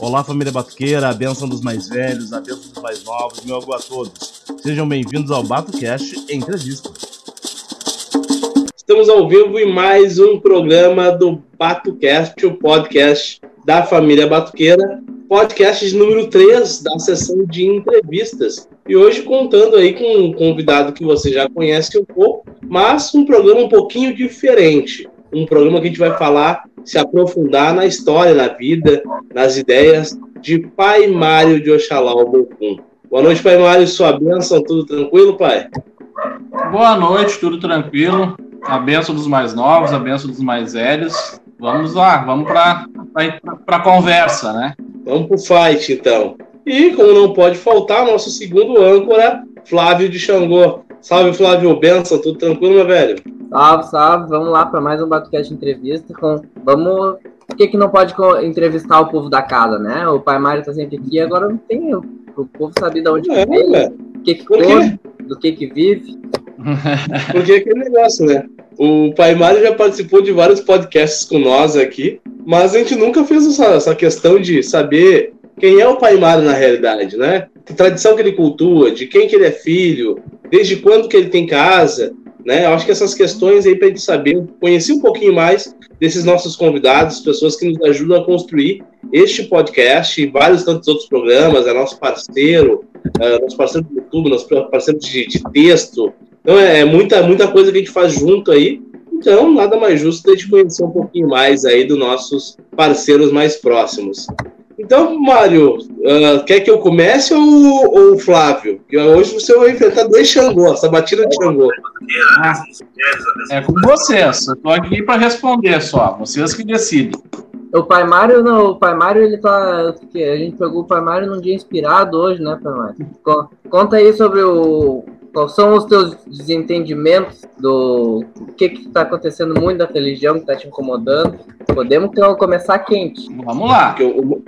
Olá, família Batuqueira, a bênção dos mais velhos, a bênção dos mais novos, meu algo a todos. Sejam bem-vindos ao BatoCast Entrevista. Estamos ao vivo em mais um programa do BatoCast, o podcast da família Batuqueira, podcast número 3 da sessão de entrevistas. E hoje contando aí com um convidado que você já conhece um pouco, mas um programa um pouquinho diferente. Um programa que a gente vai falar, se aprofundar na história, na vida, nas ideias de Pai Mário de Oxalá o Bocum. Boa noite, Pai Mário, sua bênção, tudo tranquilo, Pai? Boa noite, tudo tranquilo. A benção dos mais novos, a benção dos mais velhos. Vamos lá, vamos para a conversa, né? Vamos para o fight, então. E, como não pode faltar, nosso segundo âncora, Flávio de Xangô. Salve, Flávio Benção, tudo tranquilo, meu velho? Salve, salve. Vamos lá para mais um Batucast Entrevista. Com... Vamos. Por que, que não pode entrevistar o povo da casa, né? O pai Mário tá sempre aqui, agora não tem. O povo sabe de onde é, veio, o que, que come, do que, que vive. Porque é aquele negócio, né? O Pai Mário já participou de vários podcasts com nós aqui, mas a gente nunca fez essa, essa questão de saber quem é o Pai Mário na realidade, né? Que tradição que ele cultua, de quem que ele é filho, desde quando que ele tem casa, né? Eu acho que essas questões aí para a gente saber, conhecer um pouquinho mais desses nossos convidados, pessoas que nos ajudam a construir este podcast e vários tantos outros programas, é nosso parceiro, é nosso parceiro do YouTube, nosso parceiro de, de texto. Então é, é muita, muita coisa que a gente faz junto aí. Então, nada mais justo a gente conhecer um pouquinho mais aí dos nossos parceiros mais próximos. Então, Mário, uh, quer que eu comece ou, o Flávio? Que hoje você vai enfrentar dois Xangô, essa batida de Xangô. Ah, é com vocês. Eu tô aqui para responder só. Vocês que decidem. O Pai Mário, não, o Pai Mário, ele tá. A gente pegou o Pai Mário num dia inspirado hoje, né, Pai Mário? Conta aí sobre o, Quais são os teus desentendimentos do que que está acontecendo muito da religião que está te incomodando? Podemos então, começar quente. Vamos lá. o, o,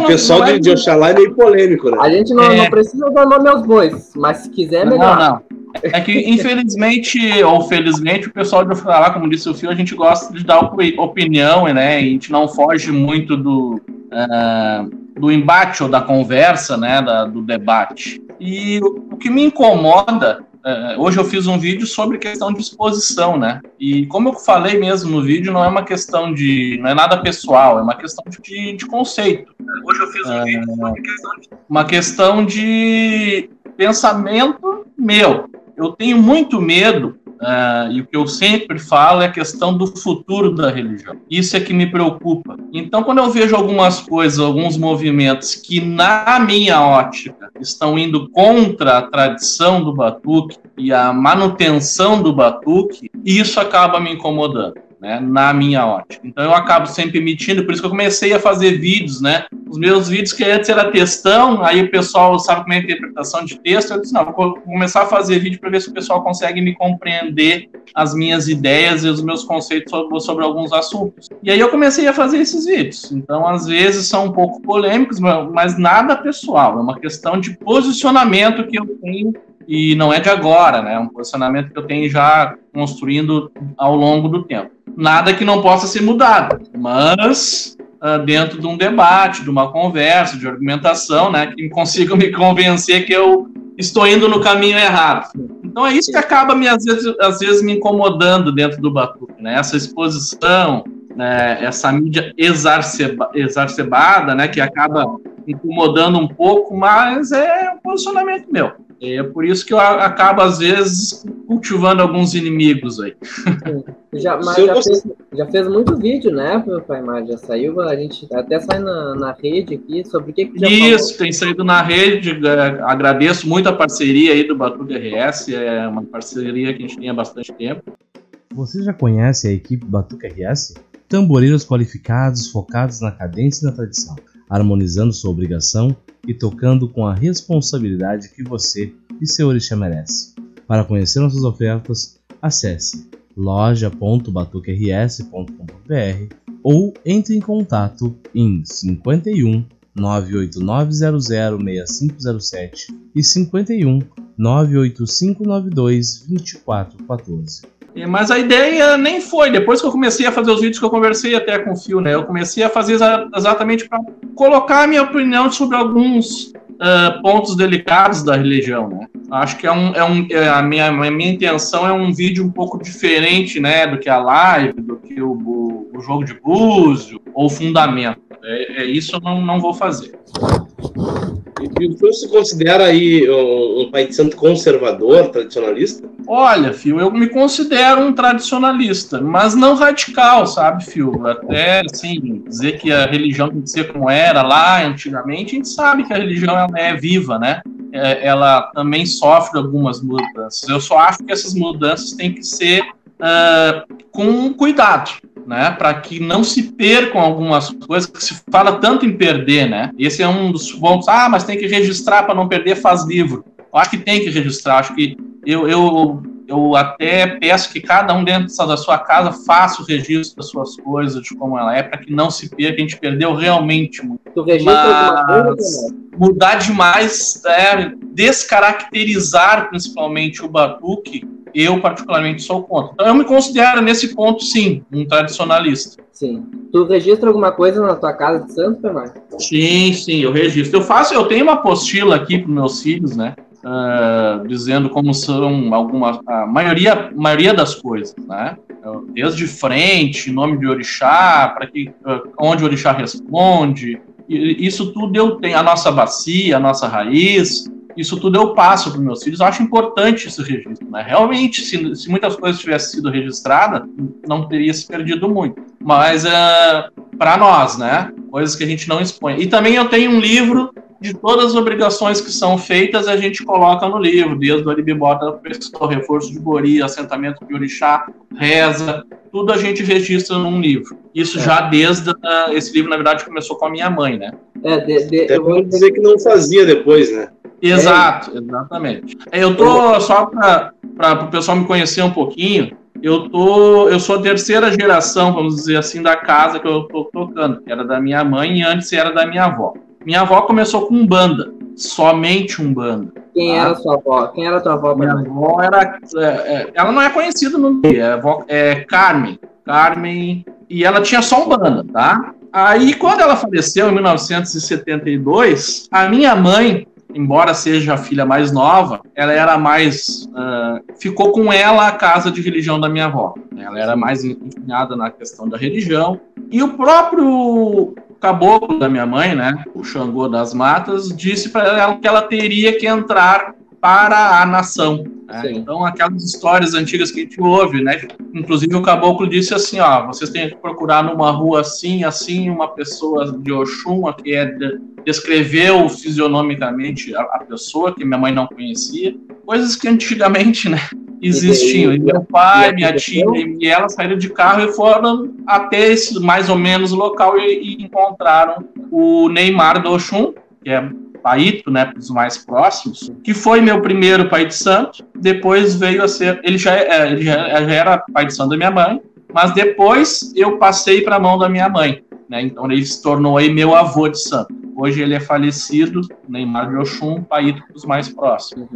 o pessoal não, não, de, de Oxalá é meio polêmico, né? A gente não, é... não precisa dar nome aos bois, mas se quiser, melhor. Não, não. É que, infelizmente, ou felizmente, o pessoal de Oxalá, como disse o Fio, a gente gosta de dar opinião, né? A gente não foge muito do, uh, do embate ou da conversa, né? Da, do debate. E o que me incomoda, é, hoje eu fiz um vídeo sobre questão de exposição, né? E como eu falei mesmo no vídeo, não é uma questão de. não é nada pessoal, é uma questão de, de conceito. Hoje eu fiz um é, vídeo sobre questão de. Uma questão de pensamento meu. Eu tenho muito medo Uh, e o que eu sempre falo é a questão do futuro da religião. Isso é que me preocupa. Então, quando eu vejo algumas coisas, alguns movimentos que, na minha ótica, estão indo contra a tradição do batuque e a manutenção do batuque, isso acaba me incomodando né, na minha ótica. Então eu acabo sempre emitindo, por isso que eu comecei a fazer vídeos, né? Os meus vídeos que antes era textão, aí o pessoal sabe como é a interpretação de texto, eu disse, não, vou começar a fazer vídeo para ver se o pessoal consegue me compreender as minhas ideias e os meus conceitos sobre, sobre alguns assuntos. E aí eu comecei a fazer esses vídeos. Então, às vezes são um pouco polêmicos, mas nada pessoal, é uma questão de posicionamento que eu tenho e não é de agora, né? É um posicionamento que eu tenho já construindo ao longo do tempo nada que não possa ser mudado, mas uh, dentro de um debate, de uma conversa, de argumentação, né, que consigam me convencer que eu estou indo no caminho errado. Então é isso que acaba me às vezes, às vezes me incomodando dentro do Batuque, né? Essa exposição, né? essa mídia exacerba, exacerbada, né? Que acaba incomodando um pouco, mas é um posicionamento meu. É por isso que eu acabo, às vezes, cultivando alguns inimigos aí. Já, mas já fez, já fez, muito vídeo, né, meu pai? Mas já saiu, a gente até sai na, na rede aqui sobre o que, que já Isso, falou. tem saído na rede. É, agradeço muito a parceria aí do Batuque RS, é uma parceria que a gente tem há bastante tempo. Você já conhece a equipe Batuque RS? Tamboreiros qualificados, focados na cadência e na tradição, harmonizando sua obrigação e tocando com a responsabilidade que você e seu orixá merece. Para conhecer nossas ofertas, acesse loja.batuquers.com.br ou entre em contato em 51 98900 6507 e 51 98592 2414. Mas a ideia nem foi. Depois que eu comecei a fazer os vídeos que eu conversei até com o Fio, né? Eu comecei a fazer exatamente para colocar a minha opinião sobre alguns uh, pontos delicados da religião, né? Acho que é um, é um é a, minha, a minha intenção é um vídeo um pouco diferente, né, do que a live, do que o, o, o jogo de búzio ou fundamento. É, é, isso eu não, não vou fazer. E o senhor se considera aí um, pai de santo conservador, tradicionalista? Olha, Fio, eu me considero um tradicionalista, mas não radical, sabe, Fio? Até, assim, dizer que a religião tem que ser como era lá antigamente, a gente sabe que a religião ela é viva, né? É, ela também sofre algumas mudanças. Eu só acho que essas mudanças têm que ser uh, com cuidado né, para que não se percam algumas coisas que se fala tanto em perder, né? Esse é um dos pontos. Ah, mas tem que registrar para não perder, faz livro. Eu acho que tem que registrar. Acho que eu, eu, eu até peço que cada um dentro da sua casa faça o registro das suas coisas, de como ela é, para que não se perca. A gente perdeu realmente muito. Mas, mudar demais, é, descaracterizar principalmente o batuque eu particularmente sou contra. Então eu me considero nesse ponto sim um tradicionalista. Sim. Tu registra alguma coisa na tua casa de santo, Fernando? Sim, sim, eu registro. Eu faço, eu tenho uma apostila aqui para meus filhos, né? Uh, dizendo como são algumas a maioria maioria das coisas, né? Desde frente, nome de orixá, para que uh, onde o orixá responde, isso tudo eu tenho a nossa bacia, a nossa raiz, isso tudo eu passo para meus filhos. Eu acho importante esse registro. Né? Realmente, se, se muitas coisas tivessem sido registradas, não teria se perdido muito. Mas uh, é, para nós, né? Coisas que a gente não expõe. E também eu tenho um livro de todas as obrigações que são feitas, a gente coloca no livro, desde o Aribibota da pessoa, reforço de Gori, assentamento de Orixá, reza, tudo a gente registra num livro. Isso é. já desde. Uh, esse livro, na verdade, começou com a minha mãe, né? É, de, de, eu vou dizer que não fazia depois, né? Exato, exatamente. Eu tô só para o pessoal me conhecer um pouquinho. Eu tô, eu sou a terceira geração, vamos dizer assim, da casa que eu tô tocando, que era da minha mãe e antes era da minha avó. Minha avó começou com banda, somente um banda. Quem tá? era sua avó? Quem era tua avó? Minha avó era, é, é, ela não é conhecida no dia, é, é Carmen, Carmen, e ela tinha só um banda, tá? Aí, quando ela faleceu em 1972, a minha mãe embora seja a filha mais nova, ela era mais. Uh, ficou com ela a casa de religião da minha avó. Ela era mais empenhada na questão da religião. E o próprio caboclo da minha mãe, né, o Xangô das Matas, disse para ela que ela teria que entrar para a nação. Né? Então, aquelas histórias antigas que a gente ouve, né? Inclusive, o caboclo disse assim: ó, vocês têm que procurar numa rua assim, assim, uma pessoa de Oxum, que é de, descreveu fisionomicamente a, a, pessoa, que minha mãe não conhecia. Coisas que antigamente, né? Existiam. E, meu pai, e minha tia e ela saíram de carro e foram até esse mais ou menos local e, e encontraram o Neymar do Oxum, que é Paito, né, os mais próximos, que foi meu primeiro pai de santo, depois veio a ser, ele já, é, ele já, já era pai de santo da minha mãe, mas depois eu passei para a mão da minha mãe, né, então ele se tornou aí meu avô de santo. Hoje ele é falecido, Neymar de Oxum, Paito dos mais próximos.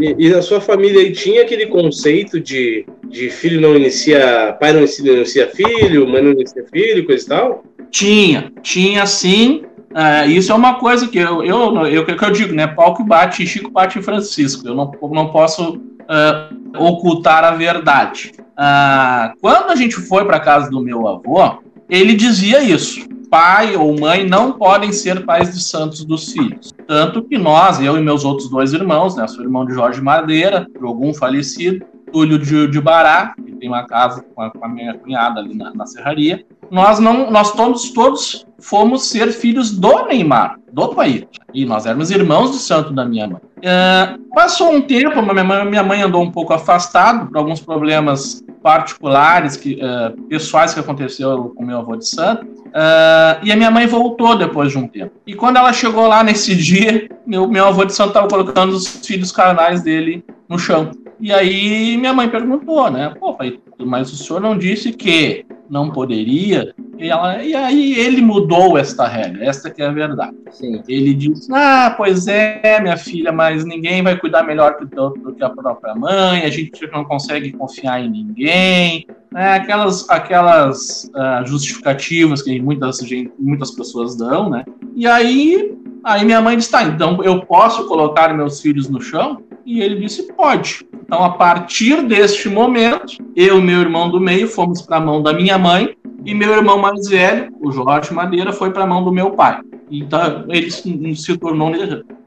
E, e a sua família tinha aquele conceito de, de filho não inicia, pai não inicia filho, mãe não inicia filho, coisa e tal? Tinha, tinha sim, é, isso é uma coisa que eu, eu, eu, que eu digo, né? Pau que bate, Chico bate Francisco. Eu não, não posso uh, ocultar a verdade. Uh, quando a gente foi para casa do meu avô, ele dizia isso. Pai ou mãe não podem ser pais de santos dos filhos. Tanto que nós, eu e meus outros dois irmãos, né? Sou irmão de Jorge Madeira, algum falecido, Túlio de, de Bará, que tem uma casa com a, com a minha cunhada ali na, na serraria, nós não, nós todos, todos fomos ser filhos do Neymar, do país. E nós éramos irmãos do santo da minha mãe. Uh, passou um tempo, minha mãe, minha mãe andou um pouco afastado por alguns problemas particulares, que, uh, pessoais que aconteceu com meu avô de santo. Uh, e a minha mãe voltou depois de um tempo. E quando ela chegou lá nesse dia, meu, meu avô de santo estava colocando os filhos carnais dele no chão. E aí minha mãe perguntou, né? Pô, pai, mas o senhor não disse que não poderia? E, ela, e aí ele mudou esta regra, esta que é a verdade. Sim. Ele disse, ah, pois é, minha filha, mas ninguém vai cuidar melhor do, que a própria mãe, a gente não consegue confiar em ninguém. É, aquelas aquelas uh, justificativas que muitas, gente, muitas pessoas dão, né? E aí, aí minha mãe disse, tá, então eu posso colocar meus filhos no chão? E ele disse, pode. Então, a partir deste momento, eu e meu irmão do meio fomos para a mão da minha mãe e meu irmão mais velho, o Jorge Madeira, foi para a mão do meu pai. Então, ele se tornou,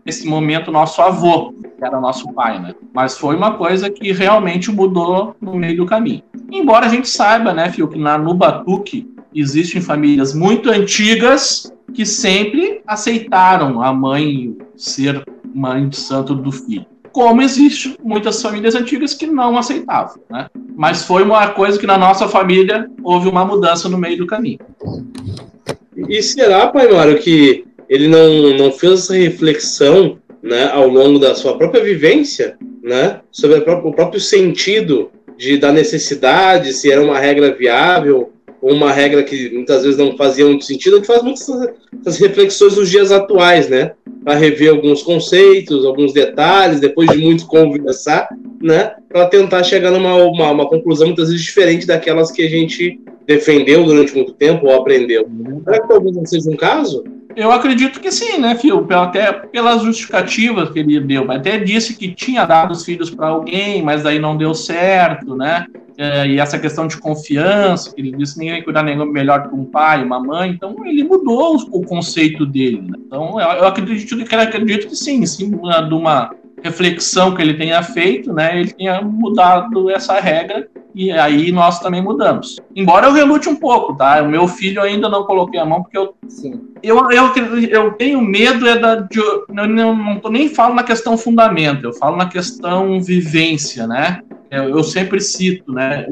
nesse momento, nosso avô, que era nosso pai, né? Mas foi uma coisa que realmente mudou no meio do caminho. Embora a gente saiba, né, Fio, que na, no Batuque existem famílias muito antigas que sempre aceitaram a mãe ser mãe de santo do filho como existe muitas famílias antigas que não aceitavam, né? Mas foi uma coisa que na nossa família houve uma mudança no meio do caminho. E será, Pai Mário, que ele não, não fez essa reflexão né, ao longo da sua própria vivência, né, sobre o próprio sentido de, da necessidade, se era uma regra viável, ou uma regra que muitas vezes não fazia muito sentido, gente faz muitas reflexões nos dias atuais, né? Para rever alguns conceitos, alguns detalhes, depois de muito conversar, né? Para tentar chegar numa uma, uma, conclusão muitas vezes diferente daquelas que a gente defendeu durante muito tempo ou aprendeu. Será que talvez não seja um caso? Eu acredito que sim, né, Fio? Até pelas justificativas que ele deu. Até disse que tinha dado os filhos para alguém, mas daí não deu certo, né? É, e essa questão de confiança, que ele disse ninguém vai cuidar nenhum melhor que um pai, uma mãe, então ele mudou o conceito dele. Né? Então eu acredito, eu acredito que sim, sim, de uma reflexão que ele tenha feito, né, ele tenha mudado essa regra e aí nós também mudamos. Embora eu relute um pouco, tá? O meu filho ainda não coloquei a mão porque eu Sim. Eu, eu, eu tenho medo é da de, eu não, não tô nem falo na questão fundamento, eu falo na questão vivência, né? Eu, eu sempre cito, né?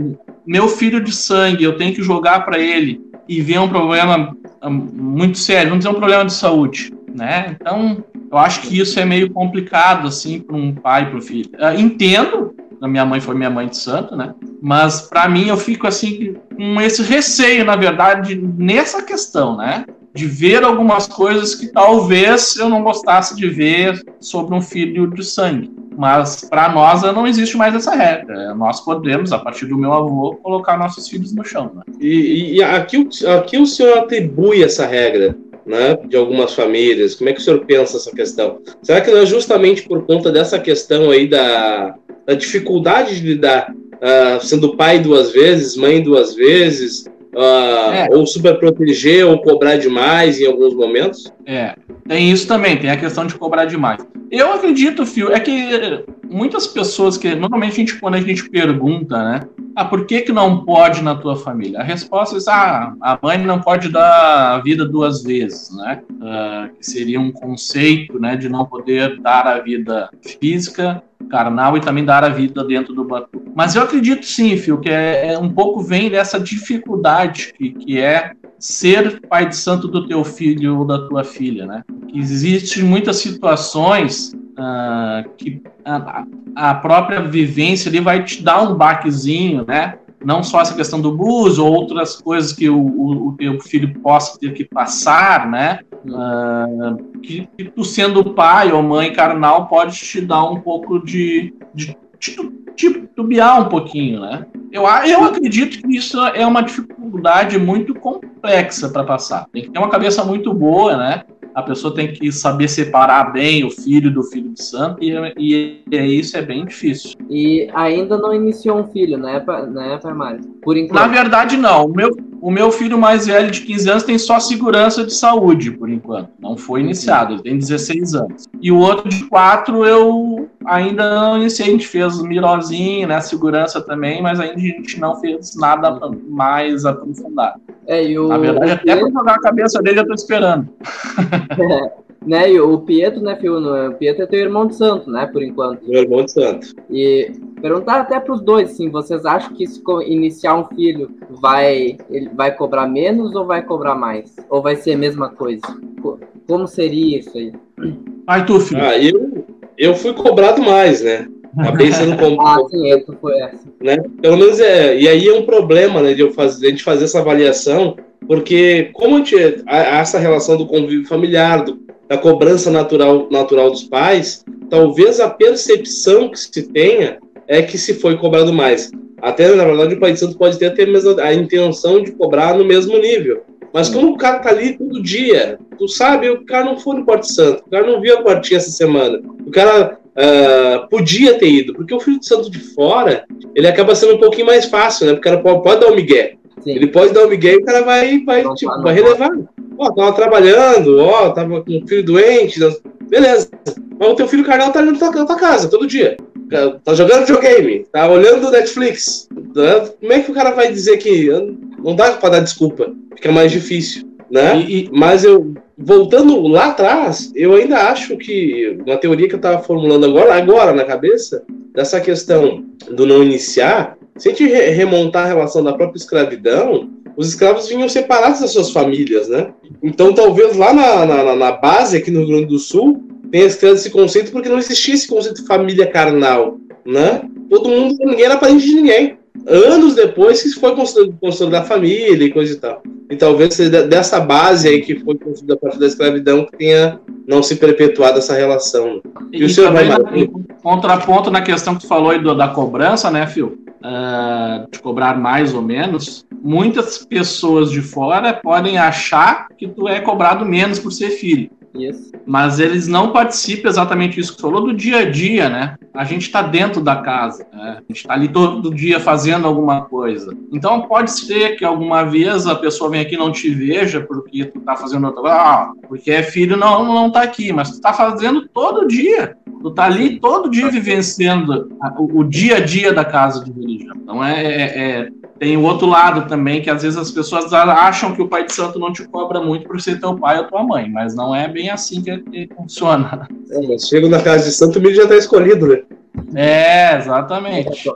Meu filho de sangue, eu tenho que jogar para ele e ver um problema hum, muito sério, vamos dizer um problema de saúde, né? Então, eu acho que isso é meio complicado assim para um pai para o filho. Eu entendo, a minha mãe foi minha mãe de santo, né? Mas para mim eu fico assim com esse receio, na verdade, nessa questão, né? De ver algumas coisas que talvez eu não gostasse de ver sobre um filho de sangue. Mas para nós não existe mais essa regra. Nós podemos, a partir do meu avô, colocar nossos filhos no chão. Né? E, e aqui, aqui o senhor atribui essa regra né, de algumas famílias? Como é que o senhor pensa essa questão? Será que não é justamente por conta dessa questão aí da, da dificuldade de lidar, uh, sendo pai duas vezes, mãe duas vezes, Uh, é. ou super proteger ou cobrar demais em alguns momentos? É, tem isso também, tem a questão de cobrar demais. Eu acredito, Fio, é que muitas pessoas que normalmente a gente, quando a gente pergunta, né, ah, por que que não pode na tua família? A resposta é, ah, a mãe não pode dar a vida duas vezes, né, uh, que seria um conceito, né, de não poder dar a vida física, carnal e também dar a vida dentro do batu. Mas eu acredito sim, Fio, que é, é um pouco vem dessa dificuldade que, que é ser pai de santo do teu filho ou da tua filha, né? Existem muitas situações uh, que a, a, própria vivência ali vai te dar um baquezinho, né? Não só essa questão do bus ou outras coisas que o, o, o teu filho possa ter que passar, né? Uh, que, que, tu sendo pai ou mãe carnal pode te dar um pouco de, de, de titubear um pouquinho, né? Eu, eu acredito que isso é uma dificuldade muito complexa para passar. Tem que ter uma cabeça muito boa, né? A pessoa tem que saber separar bem o filho do filho de santo, e, e, e isso é bem difícil. E ainda não iniciou um filho, né, né Mário? Por enquanto. Na verdade, não. O meu, o meu filho mais velho, de 15 anos, tem só segurança de saúde, por enquanto. Não foi iniciado, ele tem 16 anos. E o outro de 4, eu ainda não iniciei. A gente fez mirozinho, né? Segurança também, mas ainda a gente não fez nada mais aprofundado. É, e o... Na verdade, até para jogar a cabeça dele, eu tô esperando. É. Né, e o Pietro, né, Fio? O Pietro é teu irmão de santo, né, por enquanto. Meu irmão de santo. E perguntar até para os dois, assim, vocês acham que se iniciar um filho vai ele vai cobrar menos ou vai cobrar mais? Ou vai ser a mesma coisa? Como seria isso aí? Vai tu, filho. Ah, eu, eu fui cobrado mais, né? Acabei sendo como. ah, sim, essa foi essa. Né? Pelo menos é. E aí é um problema, né, de eu fazer, de gente fazer essa avaliação Porque como a gente, há essa relação do convívio familiar, do, da cobrança natural, natural dos pais, talvez a percepção que se tenha é que se foi cobrado mais. Até, na verdade, o Pai de Santo pode ter até a, a intenção de cobrar no mesmo nível. Mas como o cara tá ali todo dia, tu sabe, o cara não foi no Quarto Santo, o cara não viu a quartinha essa semana. O cara uh, podia ter ido, porque o Filho de Santo de fora, ele acaba sendo um pouquinho mais fácil, né? Porque o cara pode, pode dar um migué. Sim. Ele pode dar um migué e o cara vai, vai, não, tipo, não, vai relevar. Ó, tava trabalhando, ó, tava com um filho doente, beleza. Mas o teu filho carnal tá ali na tua, tua casa todo dia. Tá jogando videogame, tá olhando Netflix. Né? Como é que o cara vai dizer que não dá para dar desculpa? Fica mais difícil, né? E, e... Mas eu voltando lá atrás, eu ainda acho que uma teoria que eu estava formulando agora, agora na cabeça, dessa questão do não iniciar, se a gente remontar a relação da própria escravidão, os escravos vinham separados das suas famílias, né? Então, talvez lá na, na, na base, aqui no Rio Grande do Sul, tenha esse conceito porque não existia esse conceito de família carnal, né? Todo mundo, ninguém era parente de ninguém. Anos depois que foi construída a família e coisa e tal. E talvez seja dessa base aí que foi construída a partir da escravidão que tenha não se perpetuado essa relação. E, e o senhor vai... Contraponto na questão que tu falou aí do, da cobrança, né, Fio? Uh, de cobrar mais ou menos, muitas pessoas de fora podem achar que tu é cobrado menos por ser filho. Mas eles não participam exatamente isso que falou do dia a dia, né? A gente está dentro da casa, né? a gente está ali todo dia fazendo alguma coisa. Então pode ser que alguma vez a pessoa venha aqui e não te veja porque tu está fazendo outra coisa, ah, porque é filho não não tá aqui, mas tu está fazendo todo dia. Tu tá ali todo dia vivenciando o, o dia a dia da casa de religião. Então é, é, é tem o outro lado também, que às vezes as pessoas acham que o pai de santo não te cobra muito por ser teu pai ou tua mãe, mas não é bem assim que, funciona. É, mas chego na casa de santo, o milho já está escolhido, né? É, exatamente.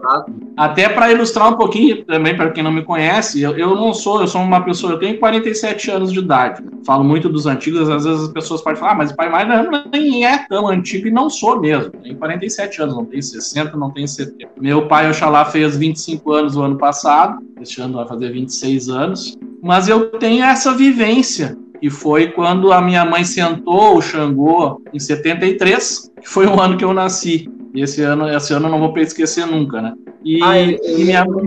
Até para ilustrar um pouquinho também, para quem não me conhece, eu, eu não sou, eu sou uma pessoa, eu tenho 47 anos de idade. Falo muito dos antigos, às vezes as pessoas podem falar, ah, mas o pai mais nem é tão antigo e não sou mesmo. Tenho 47 anos, não tenho 60, não tenho 70. Meu pai, Oxalá, fez 25 anos no ano passado, este ano vai fazer 26 anos, mas eu tenho essa vivência e foi quando a minha mãe sentou o Xangô em 73, que foi o ano que eu nasci. E esse ano, esse ano eu não vou esquecer nunca, né? E, ah, eu, eu e minha mãe.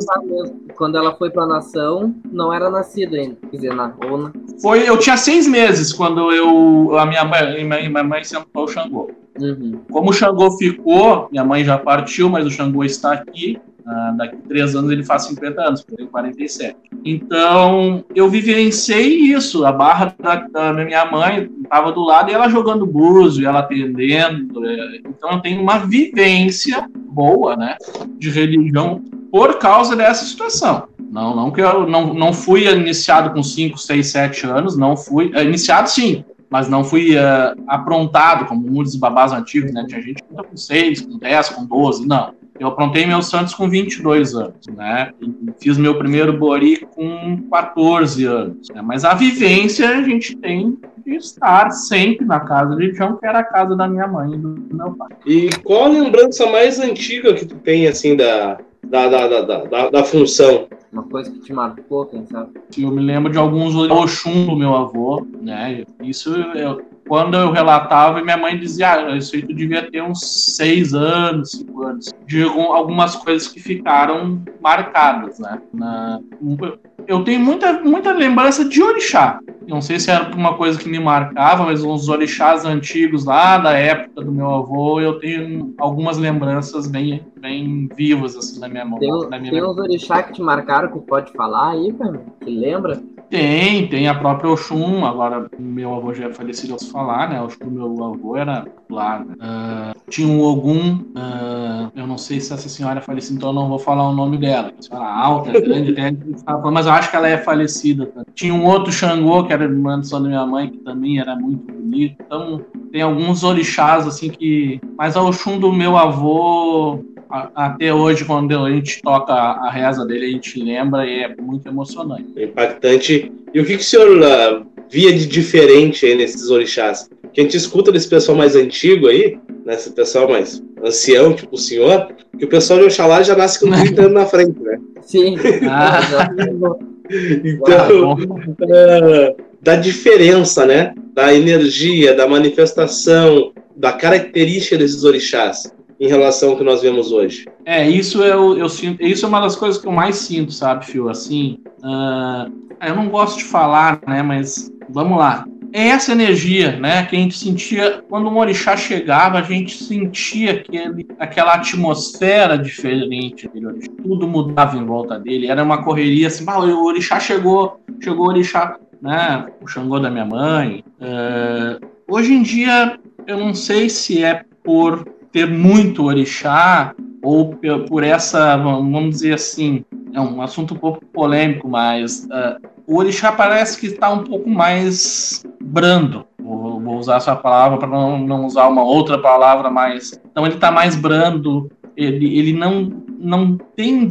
Quando ela foi para a nação, não era nascida ainda. Quer dizer, na, ou na... Foi, eu tinha seis meses quando eu, a minha mãe, minha mãe sentou o Xangô. Uhum. Como o Xangô ficou, minha mãe já partiu, mas o Xangô está aqui. Ah, daqui a três anos ele faz 50 anos, porque eu tenho 47. Então, eu vivenciei isso. A barra da, da minha mãe estava do lado e ela jogando búzio, ela atendendo. É, então, eu tenho uma vivência boa, né, de religião por causa dessa situação. Não, não que eu não, não fui iniciado com 5, 6, 7 anos, não fui. É, iniciado sim, mas não fui uh, aprontado, como muitos babás antigos, né? Tinha gente com 6, com 10, com 12, não. Eu aprontei meus Santos com 22 anos, né? Fiz meu primeiro Bori com 14 anos. Né? Mas a vivência a gente tem de estar sempre na casa de João, que era a casa da minha mãe e do meu pai. E qual a lembrança mais antiga que tu tem, assim, da, da, da, da, da, da função? Uma coisa que te marcou, quem sabe? Eu me lembro de alguns Oxum do meu avô, né? Isso eu, quando eu relatava, minha mãe dizia, ah, isso aí tu devia ter uns seis anos, cinco anos. De algumas coisas que ficaram marcadas, né? Na, eu tenho muita, muita lembrança de orixá. Não sei se era uma coisa que me marcava, mas uns orixás antigos lá da época do meu avô, eu tenho algumas lembranças bem, bem vivas assim na minha mão. Tem, na minha tem uns orixás que te marcaram que pode falar aí, cara? Que lembra? Tem, tem a própria Oxum, agora meu avô já é falecido, eu falar, né? Acho que o meu avô era lá. Né? Uh, tinha um Ogum, uh, eu não sei se essa senhora é falecida, então eu não vou falar o nome dela. Uma senhora alta, grande, até, mas eu acho que ela é falecida. Tá? Tinha um outro Xangô, que era irmã da minha mãe, que também era muito bonito. Então, tem alguns orixás, assim, que. Mas a Oxum do meu avô até hoje, quando a gente toca a reza dele, a gente lembra e é muito emocionante. É impactante. E o que, que o senhor uh, via de diferente aí nesses orixás? Que a gente escuta desse pessoal mais antigo aí, né, esse pessoal mais ancião, tipo o senhor, que o pessoal de Oxalá já nasce com 30 anos na frente, né? Sim. Ah. Então, uh, da diferença, né? Da energia, da manifestação, da característica desses orixás em relação ao que nós vemos hoje. É, isso eu, eu sinto, isso é uma das coisas que eu mais sinto, sabe, Fio? Assim, uh, eu não gosto de falar, né? Mas vamos lá. É essa energia, né, que a gente sentia quando um orixá chegava, a gente sentia aquele, aquela atmosfera diferente dele, tudo mudava em volta dele, era uma correria assim, ah, o orixá chegou, chegou o orixá, né, o Xangô da minha mãe. Uh, hoje em dia, eu não sei se é por ter muito orixá ou por essa, vamos dizer assim, é um assunto um pouco polêmico, mas uh, o orixá parece que está um pouco mais brando. Vou, usar essa palavra para não, não usar uma outra palavra mais. Então ele está mais brando. Ele, ele não, não tem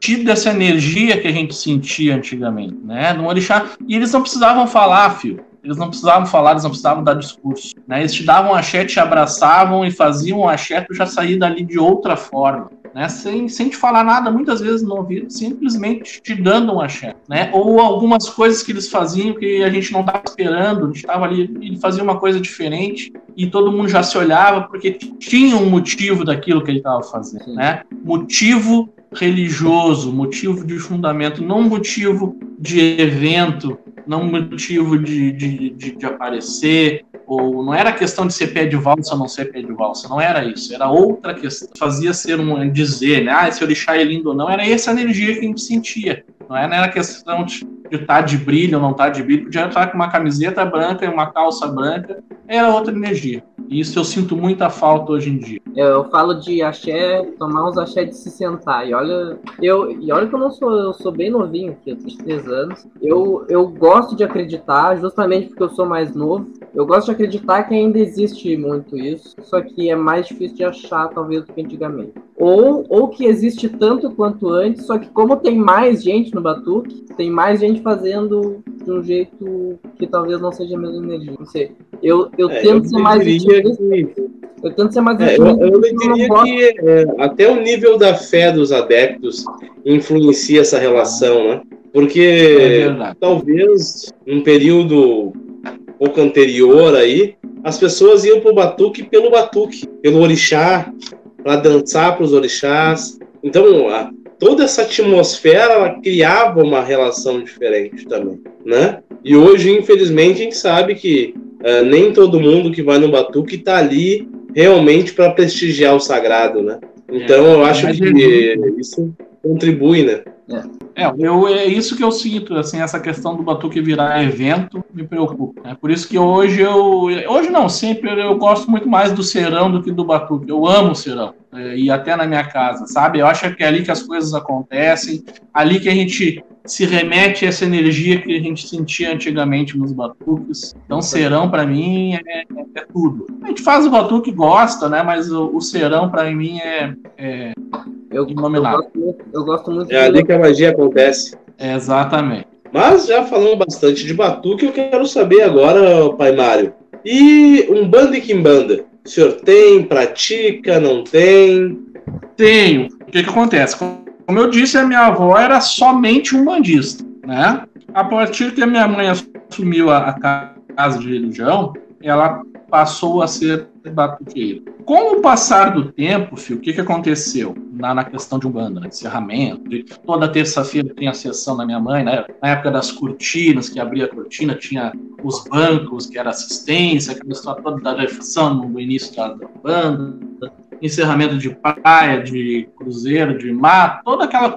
tido essa energia que a gente sentia antigamente, né? No orixá e eles não precisavam falar, filho. Eles não precisavam falar, eles não precisavam dar discurso. Né? Eles te davam axé, te abraçavam e faziam o axé, tu já saía dali de outra forma né? Sem, sem te falar nada, muitas vezes no ouvido, simplesmente te dando um axé, né? Ou algumas coisas que eles faziam que a gente não estava esperando, a gente estava ali, ele fazia uma coisa diferente e todo mundo já se olhava porque tinha um motivo daquilo que ele estava fazendo, Sim. né? Motivo religioso, motivo de fundamento, não motivo de evento, não motivo de, de, de, de aparecer, ou não era questão de ser pé de valsa ou não ser pé de valsa, não era isso, era outra questão. Fazia ser um dizer, né? Ah, esse orixá é lindo ou não, era essa energia que a gente sentia. Não era questão de estar tá de brilho ou não estar tá de brilho, podia estar com uma camiseta branca e uma calça branca, era outra energia. E isso eu sinto muita falta hoje em dia. Eu falo de axé, tomar uns axé de se sentar. E olha, eu, e olha que eu não sou, eu sou bem novinho aqui, eu tenho 3 anos. Eu, eu gosto de acreditar, justamente porque eu sou mais novo. Eu gosto de acreditar que ainda existe muito isso, só que é mais difícil de achar, talvez, do que antigamente. Ou, ou que existe tanto quanto antes, só que como tem mais gente no Batuque, tem mais gente fazendo de um jeito que talvez não seja a mesma energia. Não sei. Eu, eu é, tento eu ser mais que... Eu tento ser mais é, eu, eu diria que é, até o nível da fé dos adeptos influencia essa relação, né? Porque é talvez um período pouco anterior aí, as pessoas iam pro batuque pelo batuque, pelo orixá, para dançar para os orixás. Então, a, toda essa atmosfera ela criava uma relação diferente também, né? E hoje, infelizmente, a gente sabe que uh, nem todo mundo que vai no batuque está ali realmente para prestigiar o sagrado, né? Então, é, eu acho que isso contribui, né? É, eu, é isso que eu sinto, assim, essa questão do Batuque virar evento me preocupa. É por isso que hoje eu. Hoje não, sempre eu gosto muito mais do serão do que do Batuque. Eu amo o serão. É, e até na minha casa, sabe? Eu acho que é ali que as coisas acontecem, ali que a gente se remete a essa energia que a gente sentia antigamente nos batuques. Então, serão para mim é, é, tudo. A gente faz o batuque gosta, né? Mas o, o serão para mim é, é eu, eu, gosto, eu gosto muito. É ali que a magia acontece. É, exatamente. Mas já falando bastante de batuque, eu quero saber agora, Pai Mário. E um banda e quimbanda? O senhor tem, pratica, não tem? Tenho. O que, que acontece? Como eu disse, a minha avó era somente um bandista, né? A partir que a minha mãe assumiu a, a casa de religião, ela passou a ser batuqueiro. Com o passar do tempo, o que, que aconteceu na, na questão de Umbanda, né? encerramento? De, toda terça-feira tem a sessão da minha mãe, né? na época das cortinas, que abria a cortina, tinha os bancos, que era assistência, aquela história toda da refeição no início da, da banda, encerramento de praia, de cruzeiro, de mar, toda aquela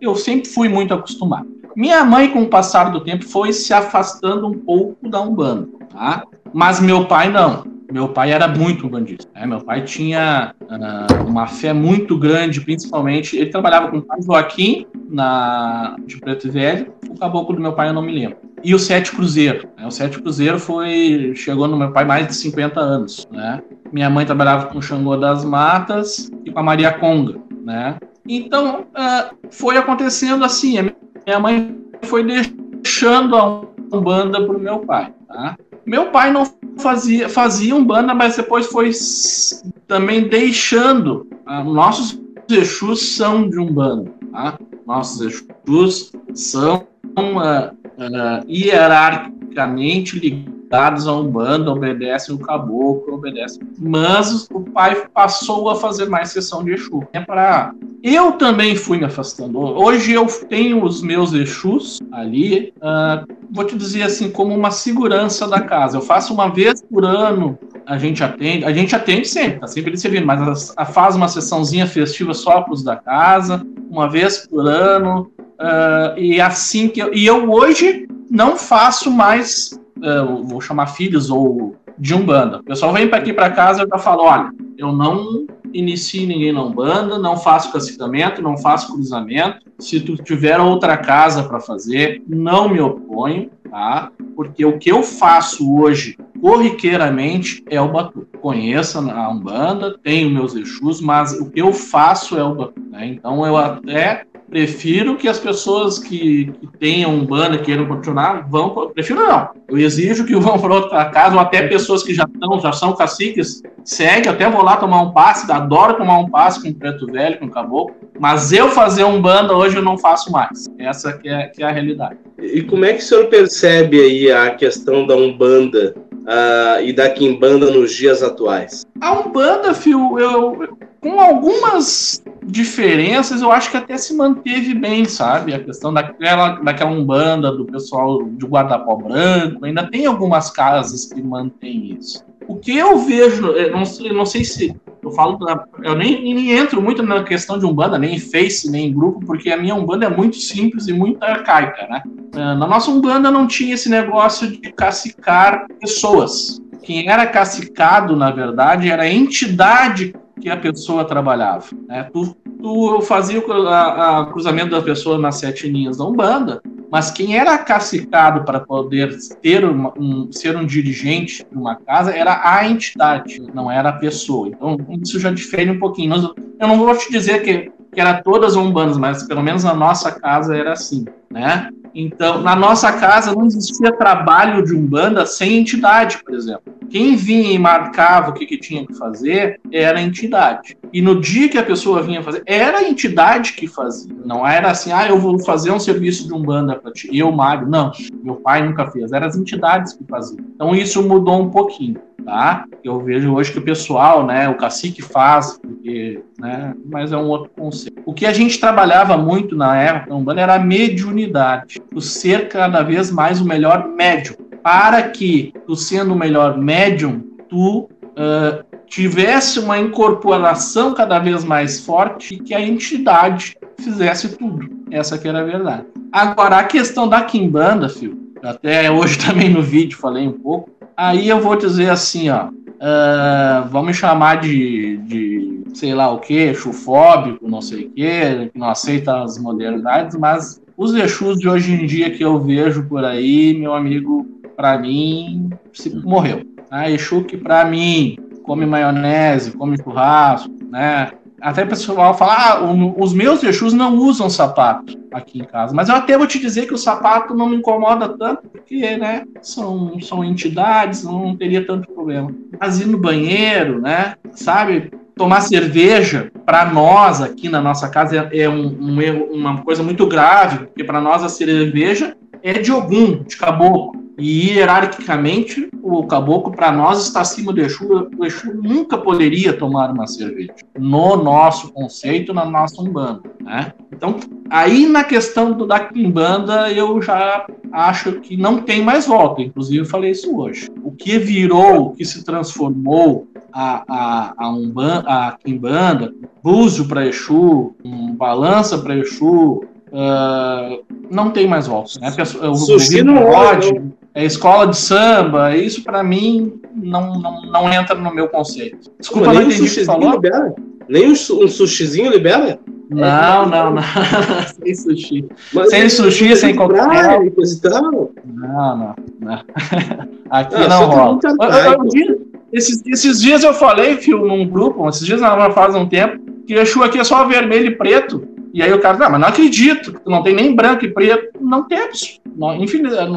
eu sempre fui muito acostumado. Minha mãe, com o passar do tempo, foi se afastando um pouco da Umbanda, tá? Mas meu pai não. Meu pai era muito umbandista. Né? Meu pai tinha uh, uma fé muito grande, principalmente. Ele trabalhava com o pai Joaquim, na, de Preto Velho. O caboclo do meu pai eu não me lembro. E o Sete Cruzeiro. Né? O Sete Cruzeiro foi chegou no meu pai mais de 50 anos. Né? Minha mãe trabalhava com o Xangô das Matas e com a Maria Conga. Né? Então, uh, foi acontecendo assim. Minha mãe foi deixando a Umbanda para o meu pai. Tá? Meu pai não fazia, fazia Umbanda, mas depois foi também deixando. Ah, nossos Exus são de Umbanda. Tá? Nossos Exus são uh, uh, hierarquicamente ligados a Umbanda, obedecem o caboclo, obedecem. Mas o pai passou a fazer mais sessão de Exu. É para eu também fui me afastando. Hoje eu tenho os meus Exus ali, uh, vou te dizer assim, como uma segurança da casa. Eu faço uma vez por ano, a gente atende, a gente atende sempre, tá sempre ele servindo, mas a, a faz uma sessãozinha festiva só para os da casa, uma vez por ano, uh, e assim que eu, e eu hoje não faço mais, uh, vou chamar filhos ou de umbanda. O pessoal vem para aqui para casa e já falo, olha, eu não inicio ninguém na umbanda, não faço cacicamento, não faço cruzamento. Se tu tiver outra casa para fazer, não me oponho, tá? Porque o que eu faço hoje corriqueiramente é o batu. Conheço a Umbanda, tenho meus Exus, mas o que eu faço é o batu. Né? Então eu até prefiro que as pessoas que, que tenham um banda queiram continuar vão. Prefiro não. Eu exijo que vão para outra casa, ou até pessoas que já estão, já são caciques, segue, até vou lá tomar um passe, adoro tomar um passe com o preto velho, com o caboclo, mas eu fazer um banda hoje eu não faço mais. Essa que é, que é a realidade. E como é que o senhor percebe aí a questão da Umbanda uh, e da Kimbanda nos dias atuais? A Umbanda, Fio, eu, com algumas diferenças, eu acho que até se manteve bem, sabe? A questão daquela, daquela Umbanda, do pessoal de guarda-pó branco, ainda tem algumas casas que mantêm isso. O que eu vejo, eu não, eu não sei se eu falo, eu nem, nem, entro muito na questão de Umbanda, nem em Face, nem em grupo, porque a minha Umbanda é muito simples e muito arcaica, né? Na nossa Umbanda não tinha esse negócio de cacicar pessoas. Quem era cacicado, na verdade, era a entidade que a pessoa trabalhava. Né? Tu, tu fazia o cruzamento da pessoa nas sete linhas da Umbanda, mas quem era cacicado para poder ter uma, um, ser um dirigente de uma casa era a entidade, não era a pessoa. Então, isso já difere um pouquinho. Eu não vou te dizer que, que era todas umbandas, mas pelo menos na nossa casa era assim, né? Então, na nossa casa não existia trabalho de umbanda sem entidade, por exemplo. Quem vinha e marcava o que, que tinha que fazer era a entidade. E no dia que a pessoa vinha fazer, era a entidade que fazia. Não era assim, ah, eu vou fazer um serviço de umbanda para ti. Eu, Mário, não. Meu pai nunca fez. Eram as entidades que faziam. Então isso mudou um pouquinho tá? Eu vejo hoje que o pessoal, né, o cacique faz, porque, né, mas é um outro conceito. O que a gente trabalhava muito na época Umbanda era a mediunidade, o ser cada vez mais o melhor médium, para que tu sendo o melhor médium, tu uh, tivesse uma incorporação cada vez mais forte e que a entidade fizesse tudo. Essa que era a verdade. Agora, a questão da Kimbanda, filho, até hoje também no vídeo falei um pouco, Aí eu vou dizer assim, ó. Uh, vamos chamar de, de sei lá o que, chufóbico, não sei o que, que não aceita as modernidades, mas os Exus de hoje em dia que eu vejo por aí, meu amigo, para mim, se morreu. Ah, Exu que para mim come maionese, come churrasco, né? Até o pessoal fala, ah, os meus Exus não usam sapato aqui em casa. Mas eu até vou te dizer que o sapato não me incomoda tanto, porque, né, são, são entidades, não teria tanto problema. Mas ir no banheiro, né, sabe, tomar cerveja, para nós aqui na nossa casa é, é um, um erro, uma coisa muito grave, porque para nós a cerveja é de algum, de caboclo. E hierarquicamente, o caboclo, para nós, está acima do Exu. O Exu nunca poderia tomar uma cerveja, no nosso conceito, na nossa Umbanda. Né? Então, aí na questão do, da Kimbanda, eu já acho que não tem mais volta. Inclusive, eu falei isso hoje. O que virou, o que se transformou a, a, a, Umbanda, a Kimbanda, búzio para Exu, um balança para Exu, uh, não tem mais volta. Né? O, Sushi não pode é escola de samba, isso para mim não, não, não entra no meu conceito. Desculpa, não entendi o que falou. Libera? Nem um, um sushizinho libera? Não, não, não. sem sushi. Mas sem sushi, sem coquetel. Não, não, não. Aqui ah, não rola. esses, esses dias eu falei, fio, num grupo, esses dias não, faz um tempo, que o Exu aqui é só vermelho e preto. E aí o cara, não, mas não acredito, não tem nem branco e preto. Não temos.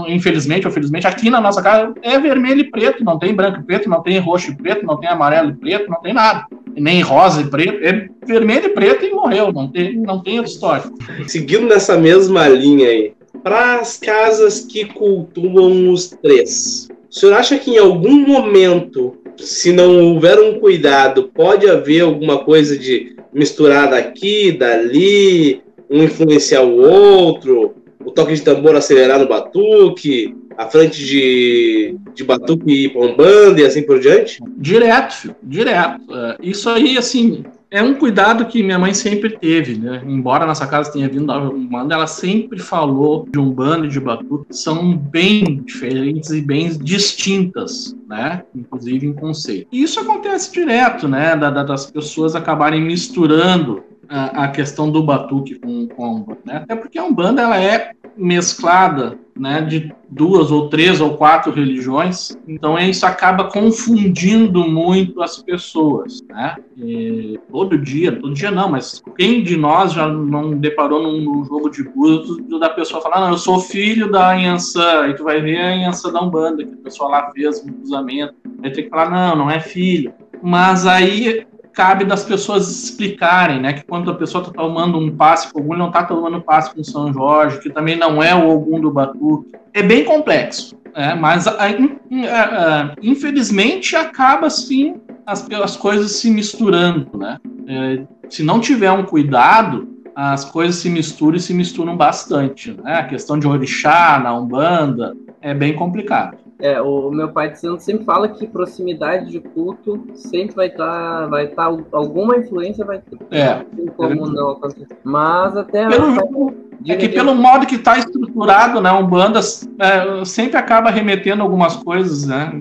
Infelizmente ou felizmente, aqui na nossa casa é vermelho e preto, não tem branco e preto, não tem roxo e preto, não tem amarelo e preto, não tem nada. Nem rosa e preto, é vermelho e preto e morreu, não tem, não tem outra história. Seguindo nessa mesma linha aí, para as casas que cultuam os três. O senhor acha que em algum momento, se não houver um cuidado, pode haver alguma coisa de misturar daqui, dali, um influenciar o outro, o toque de tambor acelerar no batuque, a frente de, de batuque para um banda e assim por diante? Direto, filho, direto. Uh, isso aí, assim, é um cuidado que minha mãe sempre teve, né? Embora nossa casa tenha vindo da Umbanda, ela sempre falou de Umbanda e de Batuque, são bem diferentes e bem distintas, né? Inclusive em conceito. E isso acontece direto, né? Da, da, das pessoas acabarem misturando a, questão do batuque com, com a Umbanda, né? Até porque a Umbanda, ela é mesclada né, de duas ou três ou quatro religiões, então isso acaba confundindo muito as pessoas, né? E todo dia, todo dia não, mas quem de nós já não deparou num, num jogo de búzios da pessoa falar, não, eu sou filho da Anhançã, e tu vai ver a Anhançã da Umbanda, que a pessoa lá fez um cruzamento, aí tem que falar, não, não é filho. Mas aí cabe das pessoas explicarem, né? Que quando a pessoa está tomando um passe com Ogum, não está tomando um passe com São Jorge, que também não é o Ogum do Batuque. É bem complexo, né? mas a, a, a, infelizmente acaba assim as, as coisas se misturando, né? É, se não tiver um cuidado, as coisas se misturam e se misturam bastante. Né? A questão de orixá na Umbanda é bem complicado. É, o meu pai de santo sempre fala que proximidade de culto sempre vai estar, tá, vai estar tá, alguma influência vai ter. É. como não acontecer. Mas até pelo, é que pelo modo que está estruturado, né, um banda é, sempre acaba remetendo algumas coisas, né,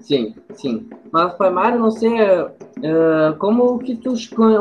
Sim, sim. Mas, Pai Mário, não sei uh, como que tu come,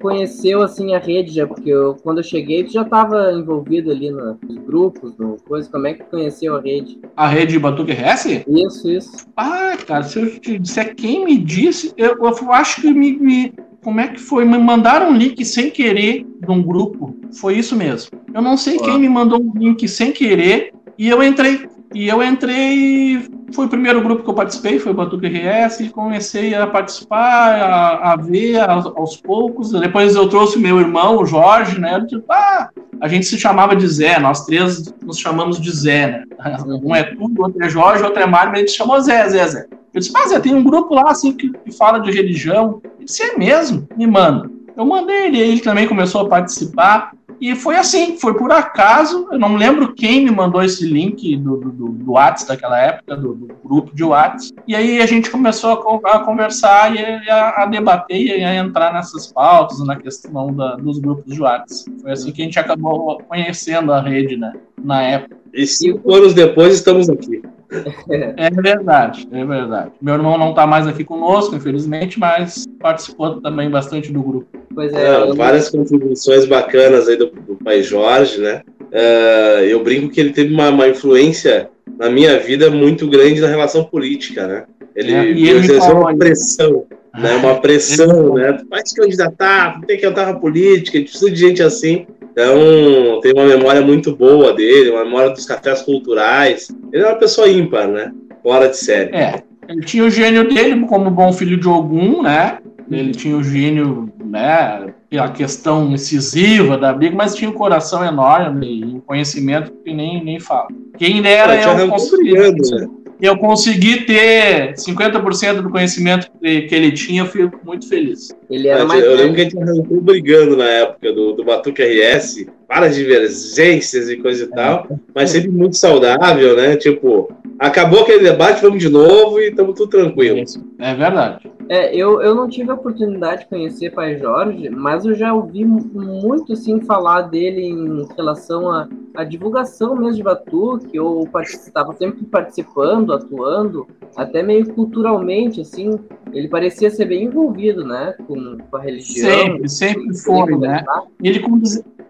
conheceu, assim, a rede, já? Porque eu, quando eu cheguei, tu já estava envolvido ali nos grupos, no coisa. Como é que tu conheceu a rede? A rede Batuque RS? Isso, isso. Ah, cara, se eu te disser quem me disse, eu, eu acho que me, me como é que foi? Me mandaram um link sem querer de um grupo. Foi isso mesmo. Eu não sei quem me mandou um link sem querer e eu entrei. E eu entrei, foi o primeiro grupo que eu participei, foi o Batuque RS, e comecei a participar, a, a ver aos, aos, poucos. Depois eu trouxe meu irmão, o Jorge, né? Tipo, ah, a gente se chamava de Zé, nós três nos chamamos de Zé, né? Um é tudo, outro é Jorge, outro é Mário, mas a gente chamou Zé, Zé, Zé. Eu disse, mas Zé, tem um grupo lá assim que, que fala de religião. Ele disse, é mesmo? Me manda. Eu mandei ele, ele também começou a participar. E foi assim, foi por acaso, eu não lembro quem me mandou esse link do, do, do, do WhatsApp daquela época, do, do, grupo de WhatsApp, e aí a gente começou a, a conversar e a, a, debater e a entrar nessas pautas, na questão da, dos grupos de WhatsApp. Foi assim que a gente acabou conhecendo a rede, né, na época. E cinco anos depois estamos aqui. É verdade, é verdade. Meu irmão não está mais aqui conosco, infelizmente, mas participou também bastante do grupo. Pois é. é várias contribuições bacanas aí do, do pai Jorge, né? Uh, eu brinco que ele teve uma, uma, influência na minha vida muito grande na relação política, né? Ele, é, ele exerceu uma pressão, né? Uma pressão, né? Vai se candidatar, tem que entrar na política, a gente precisa de gente assim. Então, tem uma memória muito boa dele, uma memória dos cafés culturais. Ele é uma pessoa ímpar, né? Fora de série. É. Ele tinha o gênio dele como bom filho de algum, né? Ele tinha o gênio, né? A questão incisiva da briga, mas tinha um coração enorme e um conhecimento que nem, nem fala. Quem dera eu conseguir. Né? Eu consegui ter 50% do conhecimento que ele tinha, eu fico muito feliz. Ele era mais eu lembro que a gente arrancou brigando na época do, do Batuque RS, várias divergências e coisa e tal, mas sempre muito saudável, né? Tipo, acabou aquele debate, vamos de novo e estamos tudo tranquilo. É verdade. É, eu, eu não tive a oportunidade de conhecer Pai Jorge, mas eu já ouvi muito assim falar dele em relação à, à divulgação mesmo de Batuque, ou estava sempre participando, atuando, até meio culturalmente, assim, ele parecia ser bem envolvido, né, com, com a religião. Sempre, sempre foi, né? Ele com,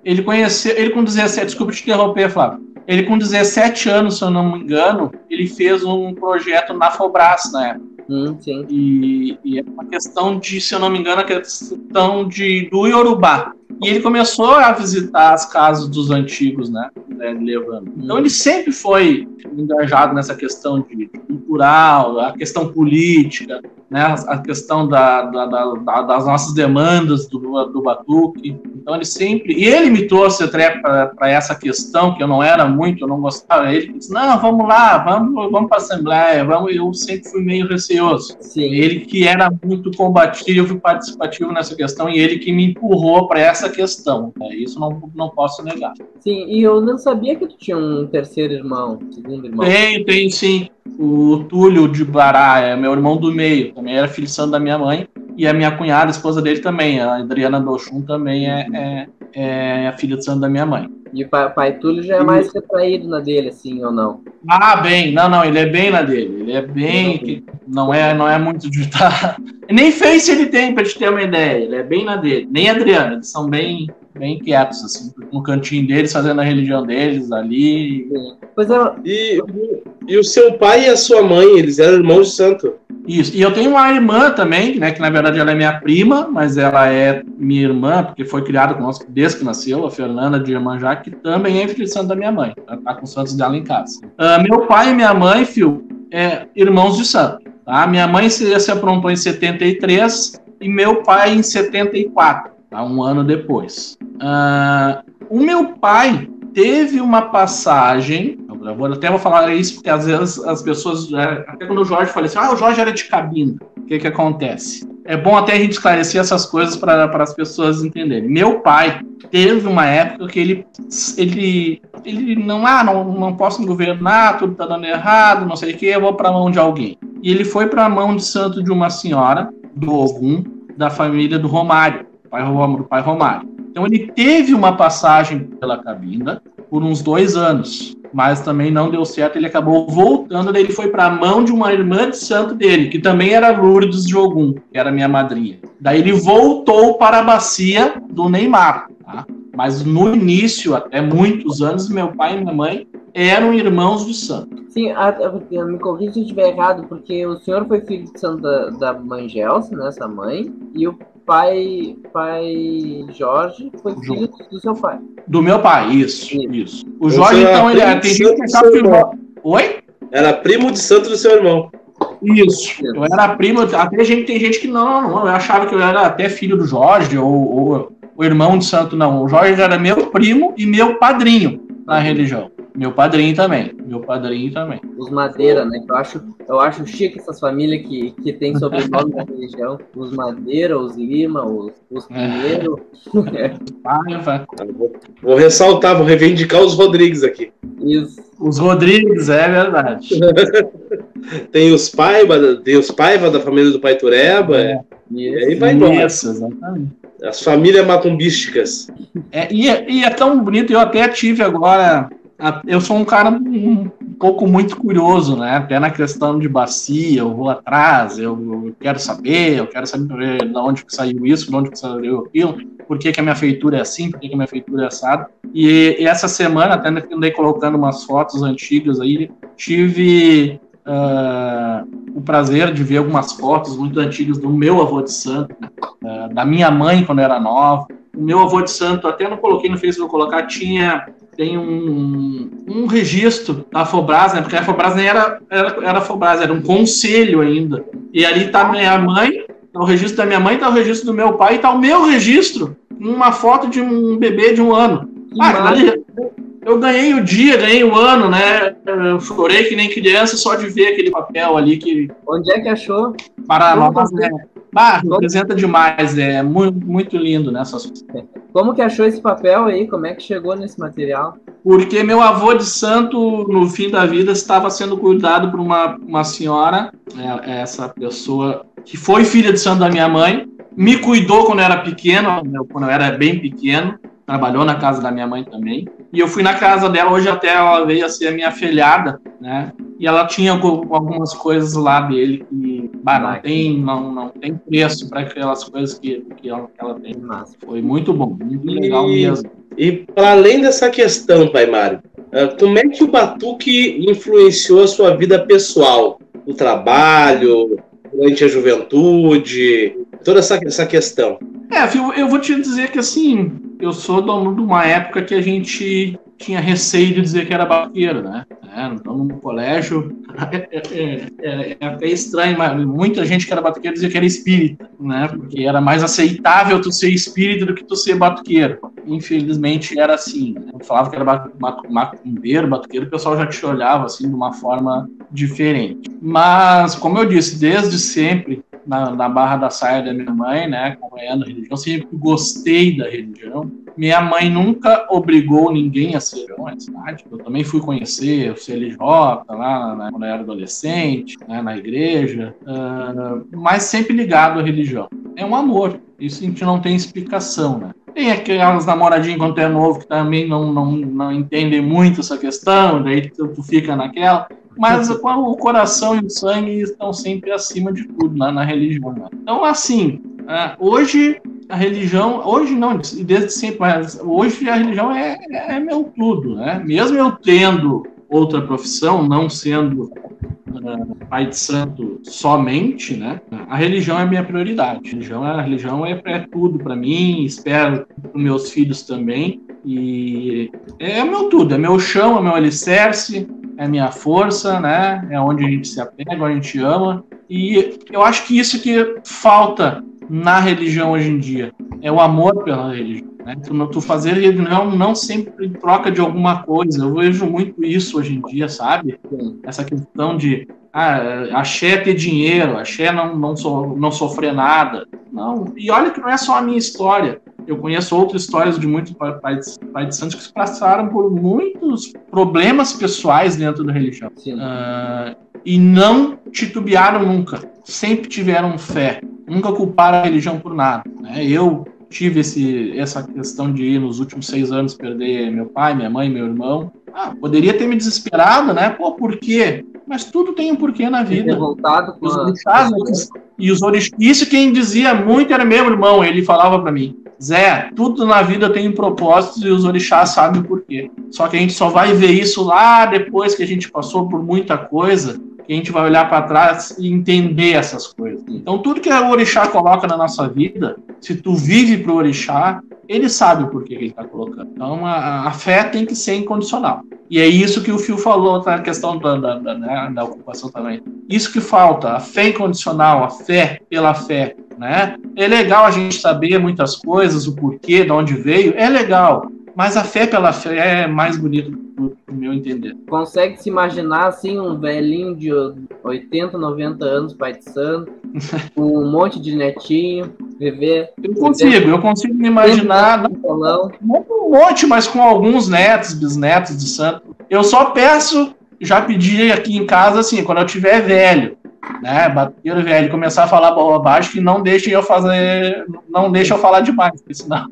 ele conheceu, ele com 17, desculpa te interromper, Flávio. Ele com 17 anos, se eu não me engano, ele fez um projeto na Fobras na época Hum. E, e, é uma questão de, se eu não me engano, a questão de, do Yorubá. E ele começou a visitar as casas dos antigos, né? né levando. Então hum. ele sempre foi engajado nessa questão de cultural, a questão política. né, a questão da, da, da, das nossas demandas do, do Batuque. Então ele sempre. E ele me trouxe até para essa questão, que eu não era muito, eu não gostava. Ele disse: não, vamos lá, vamos, vamos para a Assembleia, vamos. Eu sempre fui meio receoso. Sim. Ele que era muito combativo e participativo nessa questão, e ele que me empurrou para essa questão. Né? Isso não, não posso negar. Sim, e eu não sabia que tu tinha um terceiro irmão, segundo irmão. Tenho, tenho sim o Túlio de Bará, é meu irmão do meio, também era filho santo da minha mãe, e a minha cunhada, a esposa dele também, a Adriana Dochum também é, é, é a filha de santo da minha mãe. E o pai, pai Túlio já é mais retraído na dele, assim, ou não? Ah, bem, não, não, ele é bem na dele, ele é bem, não é, não é muito de estar... Nem face ele tem, pra te ter uma ideia, ele é bem na dele, nem a Adriana, eles são bem, bem quietos, assim, no cantinho deles, fazendo a religião deles ali. Pois é. E, e o seu pai e a sua mãe, eles eram irmãos de santo. Isso. E eu tenho uma irmã também, né, que na verdade ela é minha prima, mas ela é minha irmã, porque foi criada conosco desde que nasceu, a Fernanda de Irmanjá, que também é filha de santo da minha mãe. Ela tá com os santos dela em casa. Uh, meu pai e minha mãe, filho, é irmãos de santo. Tá? Minha mãe se, se aprontou em 73 e meu pai em 74 tá? um ano depois. Uh, o meu pai teve uma passagem, eu vou, até vou falar isso porque às vezes as pessoas, é, até quando o Jorge assim, ah, o Jorge era de cabina, o que que acontece? É bom até a gente esclarecer essas coisas para as pessoas entenderem. Meu pai teve uma época que ele, ele, ele não, ah, não, não posso governar, tudo está dando errado, não sei o que, eu vou para a mão de alguém. E ele foi para a mão de santo de uma senhora, do Ogum, da família do Romário pai, do pai Romário. Então ele teve uma passagem pela cabina por uns dois anos, mas também não deu certo. Ele acabou voltando, daí ele foi para a mão de uma irmã de santo dele, que também era Lourdes de Ogum, que era minha madrinha. Daí ele voltou para a bacia do Neymar. Tá? Mas no início, até muitos anos, meu pai e minha mãe eram irmãos de santo. Sim, a, a, me corrija se eu estiver errado, porque o senhor foi filho de santo da, da mãe Gelson, né, essa mãe, e o pai, pai Jorge foi filho do seu pai. Do meu pai, isso, isso. isso. O Jorge, então, ele é, tem gente que tá Oi? Era primo de santo do seu irmão. Isso. Eu era primo, até gente, tem gente que não, não, eu achava que eu era até filho do Jorge, ou, ou o irmão de santo, não. O Jorge era meu primo e meu padrinho na religião. Meu padrinho também. Meu padrinho também. Os Madeira, né? Eu acho, eu acho chique essas famílias que, que tem sobrenome da religião. Os Madeira, os Lima, os, os é. Pinheiro. É. vou, vou ressaltar, vou reivindicar os Rodrigues aqui. Isso. Os Rodrigues, é verdade. tem os Paiva, tem os Paiva da família do Pai Tureba. É. E aí vai embora. Isso, exatamente. As famílias macumbísticas. É, e, é, e é tão bonito, eu até tive agora eu sou um cara um pouco muito curioso, né? Até na questão de bacia, eu vou atrás, eu, quero saber, eu quero saber de onde que saiu isso, de onde que saiu aquilo, por que, que a minha feitura é assim, por que, que a minha feitura é assada. E, e essa semana, até andei colocando umas fotos antigas aí, tive uh, o prazer de ver algumas fotos muito antigas do meu avô de santo, uh, da minha mãe quando era nova. O meu avô de santo, até não coloquei no Facebook, vou colocar, tinha tem um, um registro da Fobras, né? Porque a Fobras nem era, era, era Fobras, era um conselho ainda. E ali tá minha mãe, tá o registro da minha mãe, tá o registro do meu pai, tá o meu registro, uma foto de um bebê de um ano. Ah, eu ganhei o dia, ganhei o ano, né? Eu chorei que nem criança só de ver aquele papel ali que. Onde é que achou? Para nós, né? Ah, representa demais, é muito, muito lindo, né? Como que achou esse papel aí? Como é que chegou nesse material? Porque meu avô de santo, no fim da vida, estava sendo cuidado por uma, uma senhora, é, essa pessoa que foi filha de santo da minha mãe, me cuidou quando eu era pequeno, quando eu era bem pequeno, trabalhou na casa da minha mãe também. E eu fui na casa dela, hoje até ela veio a ser a minha filhada, né? E ela tinha algumas coisas lá dele que bah, não, tem, não, não tem preço para aquelas coisas que, que, ela, que ela tem. Foi muito bom, muito legal e, mesmo. E para além dessa questão, Pai Mário, ah, como é que o Batuque influenciou a sua vida pessoal? O trabalho, durante a juventude, toda essa, essa questão. É, eu vou te dizer que assim, eu sou dono de uma época que a gente tinha receio de dizer que era batuqueiro, né? É, então, no colégio, é, é, é, é, até estranho, mas muita gente que era batuqueiro dizia que era espírita, né? Porque era mais aceitável tu ser espírita do que tu ser batuqueiro. Infelizmente era assim. Né? Eu falava que era macumbeiro, batuqueiro, o pessoal já te olhava assim de uma forma diferente. Mas, como eu disse, desde sempre, na, na barra da saia da minha mãe, né, acompanhando a religião, sempre gostei da religião. Minha mãe nunca obrigou ninguém a ser cidade. Eu também fui conhecer o CLJ lá né, quando eu era adolescente, né, na igreja, uh, mas sempre ligado à religião. É um amor. Isso a gente não tem explicação, né? Tem aquelas namoradinhas quando tu é novo que também não, não, não entendem muito essa questão, daí tu, tu fica naquela mas o coração e o sangue estão sempre acima de tudo né, na religião. Né? Então, assim, uh, hoje a religião, hoje não, desde sempre, mas hoje a religião é, é meu tudo, né? Mesmo eu tendo outra profissão, não sendo uh, pai de santo somente, né? A religião é minha prioridade. A religião, a religião é, é tudo para mim, espero para meus filhos também. E é meu tudo, é meu chão, é meu alicerce, é minha força, né? É onde a gente se apega, onde a gente ama. E eu acho que isso que falta na religião hoje em dia é o amor pela religião. Né? Tu, tu fazer religião não sempre em troca de alguma coisa. Eu vejo muito isso hoje em dia, sabe? Essa questão de ah, axé ter dinheiro, axé não, não, so, não sofrer nada. Não, e olha que não é só a minha história eu conheço outras histórias de muitos pais, pais de santos que passaram por muitos problemas pessoais dentro da religião. Uh, e não titubearam nunca. Sempre tiveram fé. Nunca culparam a religião por nada. Né? Eu tive esse, essa questão de ir nos últimos seis anos perder meu pai, minha mãe, meu irmão. Ah, poderia ter me desesperado, né? Pô, por quê? Mas tudo tem um porquê na vida. Voltado os orixás, e os orixás, isso quem dizia muito era meu irmão, ele falava para mim. Zé, tudo na vida tem um propósito e os orixás sabem o porquê. Só que a gente só vai ver isso lá depois que a gente passou por muita coisa, que a gente vai olhar para trás e entender essas coisas. Então, tudo que o orixá coloca na nossa vida, se tu vive pro orixá, ele sabe o porquê que ele está colocando. Então, a, a, fé tem que ser incondicional. E é isso que o Fio falou na questão da, da, da, né, da ocupação também. Isso que falta, a fé incondicional, a fé pela fé né? É legal a gente saber muitas coisas, o porquê, de onde veio, é legal. Mas a fé pela fé é mais bonito, do meu entender. Consegue se imaginar, assim, um velhinho de 80, 90 anos, pai de santo, com um monte de netinho, viver... Eu consigo, eu consigo me imaginar... Não, um monte, mas com alguns netos, bisnetos de santo. Eu só peço, já pedi aqui em casa, assim, quando eu tiver velho, né, bater velho, começar a falar bobagem que não deixe eu fazer, não deixa eu falar demais, senão,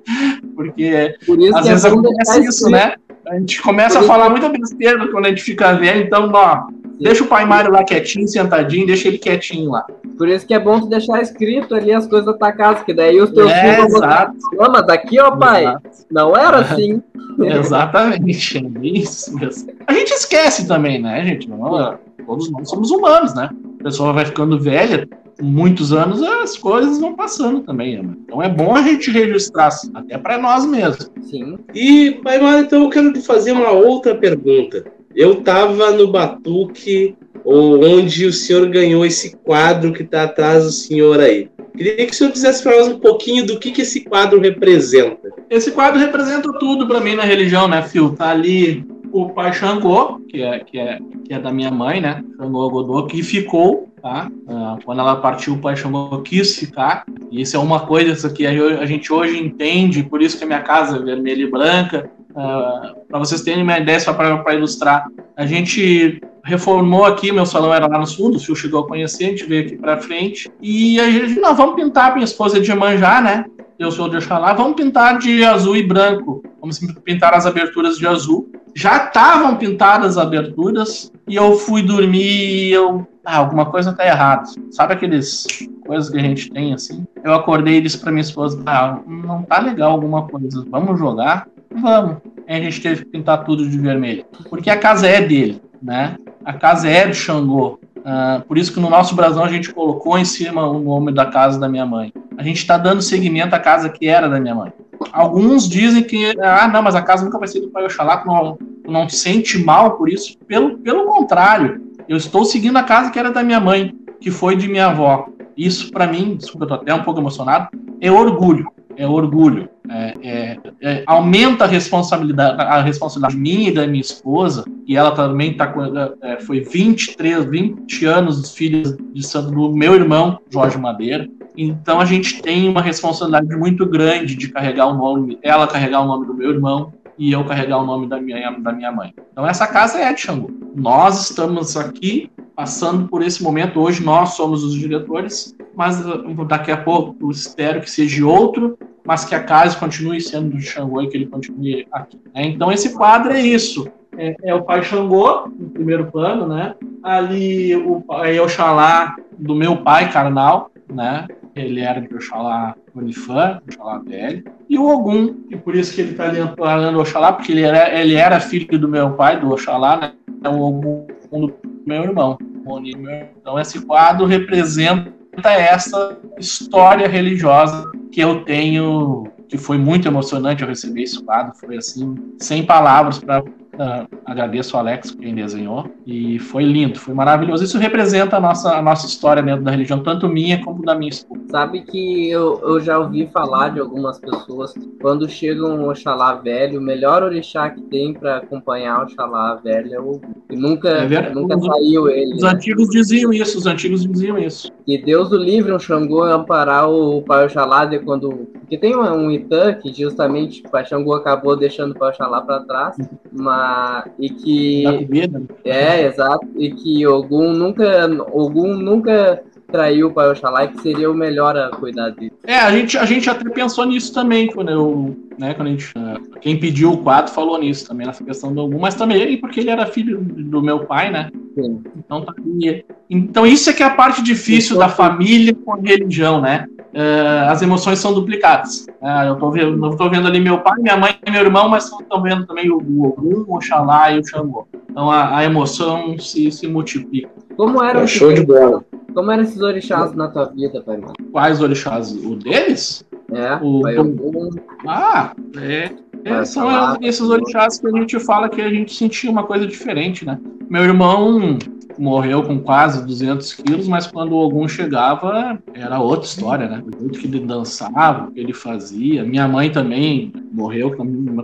porque Por às vezes é acontece isso, né? A gente começa a falar muita besteira quando a gente fica velho, então, ó, deixa o pai Mário lá quietinho, sentadinho, deixa ele quietinho lá. Por isso que é bom tu deixar escrito ali as coisas da tua casa, que daí os teus é, filhos vão botar, mas daqui, ó pai, exato. não era assim. Exatamente, é isso mesmo. A gente esquece também, né, gente? Não, todos nós somos humanos, né? A pessoa vai ficando velha, muitos anos as coisas vão passando também. Né? Então é bom a gente registrar, até para nós mesmos. Sim. E, Pai Mário, então eu quero te fazer uma outra pergunta. Eu estava no Batuque, onde o senhor ganhou esse quadro que está atrás do senhor aí. Queria que o senhor dissesse para nós um pouquinho do que, que esse quadro representa. Esse quadro representa tudo para mim na religião, né, Phil? Tá ali o pai Xangô, que é, que é, que é da minha mãe, né? Xangô Godô, que ficou, tá? Uh, quando ela partiu, o pai Xangô quis ficar. E isso é uma coisa que a gente hoje entende, por isso que a minha casa é vermelha e branca. Ah, para vocês terem uma ideia, só para ilustrar, a gente reformou aqui, meu salão era lá no fundo, o Fio chegou a conhecer, a gente veio aqui para frente. E a gente, não, vamos pintar, minha esposa é de manjar, né? Eu sou de Oxalá, vamos pintar de azul e branco. Vamos pintar as aberturas de azul já estavam pintadas as aberturas e eu fui dormir e eu. Ah, alguma coisa tá errada. Sabe aqueles coisas que a gente tem assim? Eu acordei e disse pra minha esposa: Ah, não tá legal alguma coisa. Vamos jogar? Vamos. Aí a gente teve que pintar tudo de vermelho. Porque a casa é dele, né? A casa é do Xangô. Uh, por isso que no nosso brasão a gente colocou em cima o nome da casa da minha mãe. A gente está dando seguimento à casa que era da minha mãe. Alguns dizem que, ah, não, mas a casa nunca vai ser do Pai Oxalá, tu não, tu não sente mal por isso. Pelo, pelo contrário, eu estou seguindo a casa que era da minha mãe, que foi de minha avó. Isso, para mim, desculpa, eu tô até um pouco emocionado, é orgulho. É orgulho. É, é, é, aumenta a responsabilidade, a responsabilidade minha e da minha esposa, e ela também tá, é, foi 23, 20 anos filhos de santo do meu irmão, Jorge Madeira. Então a gente tem uma responsabilidade muito grande de carregar o nome, ela carregar o nome do meu irmão e eu carregar o nome da minha, da minha mãe. Então essa casa é de Xangô. Nós estamos aqui passando por esse momento. Hoje nós somos os diretores, mas uh, daqui a pouco espero que seja outro, mas que a casa continue sendo do Xangô e que ele continue aqui. Né? Então esse quadro é isso. É, é, o pai Xangô, no primeiro plano, né? Ali o pai Oxalá do meu pai carnal, né? Ele era de Oxalá Unifã, Oxalá velho. E o Ogum, e por isso que ele está falando Oxalá, porque ele era, ele era filho do meu pai, do Oxalá, né? O Ogum do meu irmão. Então esse quadro representa essa história religiosa que eu tenho, que foi muito emocionante eu receber esse quadro, foi assim, sem palavras para Uh, agradeço ao Alex, quem desenhou, e foi lindo, foi maravilhoso. Isso representa a nossa, a nossa história dentro da religião, tanto minha como da minha esposa. Sabe que eu, eu já ouvi falar de algumas pessoas, quando chega um Oxalá velho, o melhor orixá que tem para acompanhar o Oxalá velho é o e nunca, é nunca saiu ele. Os né? antigos diziam isso, os antigos diziam isso. Que Deus o livre um Xangô amparar o Pai Oxalá de quando. Porque tem um, um Itã que justamente o Pai Xangô acabou deixando o Pai Oxalá para trás, mas e que é exato e que Ogum nunca Ogum nunca traiu o Pai Oxalá e que seria o melhor a cuidar dele. É, a gente, a gente até pensou nisso também, quando eu, né, quando a gente, quem pediu o quadro falou nisso também, nessa questão do Ogum, mas também porque ele era filho do meu pai, né? Sim. Então, tá, então isso é que é a parte difícil da família com a religião, né? Uh, as emoções são duplicadas. Uh, eu estou vendo, eu tô vendo ali meu pai, minha mãe e meu irmão, mas estão vendo também o, Ogum, o Oxalá e o Xangô. Então a, a emoção se, se multiplica. Como era é show de bola. Como eram esses orixás na tua vida, pai? Quais orixás? O deles? É, o, Ogum. Ah, é. é são esses orixás que a gente fala que a gente sentia uma coisa diferente, né? Meu irmão morreu com quase 200 quilos, mas quando algum chegava, era outra história, né? O jeito que ele dançava, o que ele fazia. Minha mãe também morreu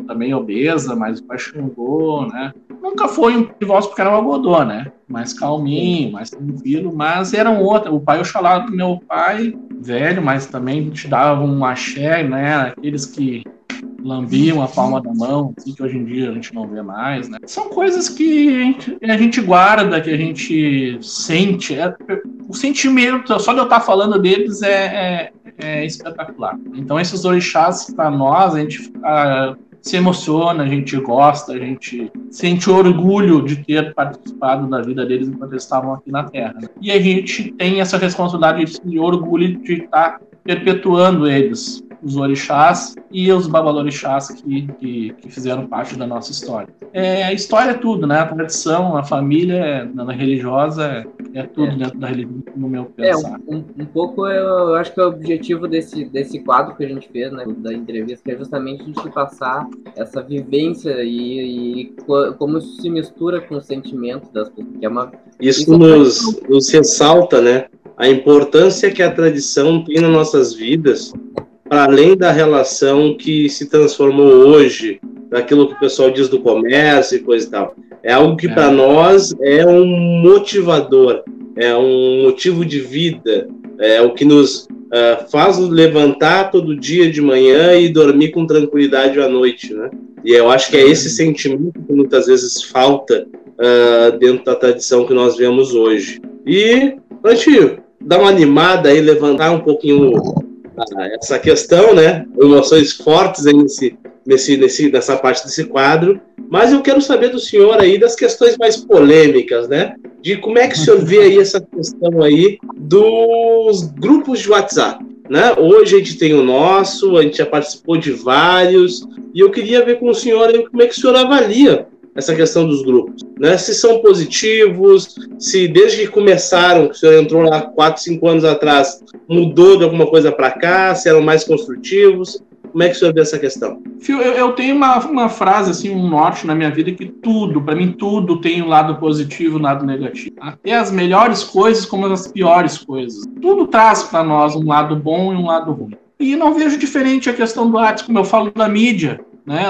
também obesa, mas apaixonou, né? Nunca foi um divórcio porque era um agodô, né? Mais calminho, mais tranquilo, mas eram outros. O pai Oxalá do meu pai, velho, mas também te dava um axé, né? Aqueles que lambiam a palma da mão, assim, que hoje em dia a gente não vê mais, né? São coisas que a gente, a gente guarda, que a gente sente. É, o sentimento, só de eu estar falando deles é, é, é espetacular. Então, esses orixás, para nós, a gente a, se emociona, a gente gosta, a gente sente orgulho de ter participado da vida deles enquanto eles estavam aqui na Terra. Né? E a gente tem essa responsabilidade, esse orgulho de estar perpetuando eles os orixás e os babalorixás que, que, que, fizeram parte da nossa história. É, a história é tudo, né? A tradição, a família, na religiosa, é, tudo é. dentro da religião, no meu é, pensar. É, um, um pouco eu acho que é o objetivo desse, desse quadro que a gente fez, né, da entrevista, que é justamente a gente passar essa vivência e, e como isso se mistura com o sentimento das pessoas. Que é uma, isso, isso nos, nos ressalta, né? A importância que a tradição tem nas nossas vidas para além da relação que se transformou hoje, daquilo que o pessoal diz do comércio e coisa e tal. É algo que é. para nós é um motivador, é um motivo de vida, é o que nos uh, faz levantar todo dia de manhã e dormir com tranquilidade à noite, né? E eu acho que é esse sentimento que muitas vezes falta uh, dentro da tradição que nós vemos hoje. E, antes dar uma animada e levantar um pouquinho essa questão, né? Emoções fortes aí nesse, nesse, nesse, nessa parte desse quadro. Mas eu quero saber do senhor aí das questões mais polêmicas, né? De como é que o senhor vê aí essa questão aí dos grupos de WhatsApp. Né? Hoje a gente tem o nosso, a gente já participou de vários, e eu queria ver com o senhor aí como é que o senhor avalia essa questão dos grupos, né? Se são positivos, se desde que começaram, que o senhor entrou lá quatro, cinco anos atrás, mudou de alguma coisa para cá, se eram mais construtivos. Como é que o senhor vê essa questão? Fio, eu, eu, tenho uma, uma frase, assim, um norte na minha vida que tudo, para mim, tudo tem um lado positivo e um lado negativo. Até as melhores coisas como as piores coisas. Tudo traz para nós um lado bom e um lado ruim. E não vejo diferente a questão do arte, como eu falo da mídia. Né?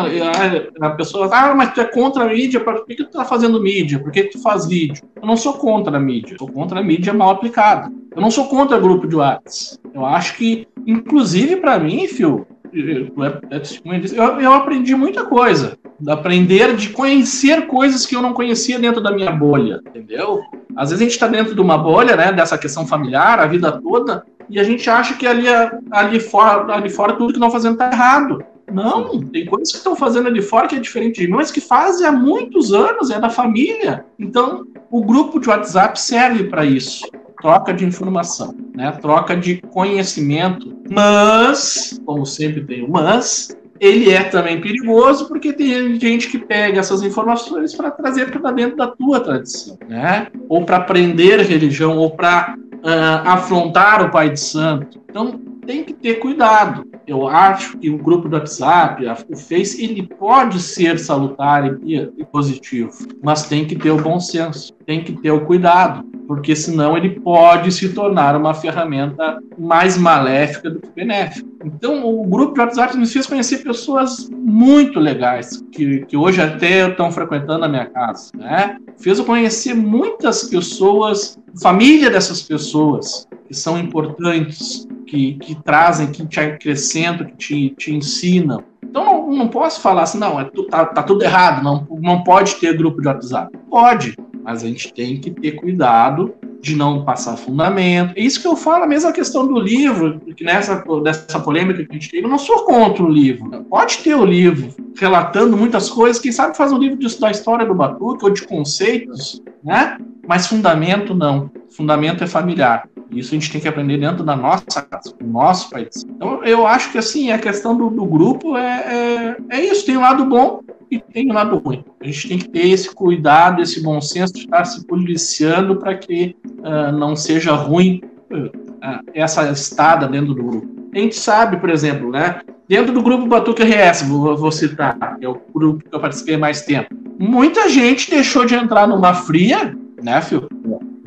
A, pessoa, ah, mas tu é contra a mídia, por que, tu tá fazendo mídia? Por que, tu faz vídeo? Eu não sou contra a mídia, sou contra a mídia mal aplicada. Eu não sou contra grupo de WhatsApp. Eu acho que, inclusive para mim, Fio, é, é eu, eu aprendi muita coisa. Aprender de conhecer coisas que eu não conhecia dentro da minha bolha, entendeu? Às vezes a gente está dentro de uma bolha, né, dessa questão familiar, a vida toda, e a gente acha que ali, ali, fora, ali fora tudo que não fazendo está errado. Não, tem coisas que estão fazendo ali fora que é diferente de mim, mas que fazem há muitos anos, é da família. Então, o grupo de WhatsApp serve para isso. Troca de informação, né? troca de conhecimento. Mas, como sempre tem o mas, ele é também perigoso porque tem gente que pega essas informações para trazer para dentro da tua tradição, né? Ou para aprender religião, ou para uh, ah, afrontar o Pai de Santo. Então, tem que ter cuidado. Eu acho que o grupo do WhatsApp, o Face, ele pode ser salutar e, e positivo, mas tem que ter o bom senso, tem que ter o cuidado, porque senão ele pode se tornar uma ferramenta mais maléfica do que benéfica. Então, o grupo de WhatsApp me fez conhecer pessoas muito legais, que, que hoje até estão frequentando a minha casa. Né? Fez eu conhecer muitas pessoas, família dessas pessoas, que são importantes, que, que trazem, que te acrescentam, que te, te ensinam. Então não, não posso falar assim, não, é, tá, tá tudo errado, não, não pode ter grupo de WhatsApp. Pode, mas a gente tem que ter cuidado de não passar fundamento. É isso que eu falo, a mesma questão do livro, que nessa dessa polêmica que a gente teve, eu não sou contra o livro. Pode ter o livro relatando muitas coisas, quem sabe faz um livro disso, da história do Batuque ou de conceitos, né? Mas fundamento não. Fundamento é familiar. Isso a gente tem que aprender dentro da nossa casa, do nosso país. Então, eu acho que assim, a questão do, do grupo é, é, é, isso, tem um lado bom e tem um lado ruim. A gente tem que ter esse cuidado, esse bom senso de estar se policiando para que uh, não seja ruim uh, essa estada dentro do grupo. A gente sabe, por exemplo, né? Dentro do grupo Batuque RS, vou, vou citar, é o grupo que eu participei mais tempo, muita gente deixou de entrar numa fria, né, Fio?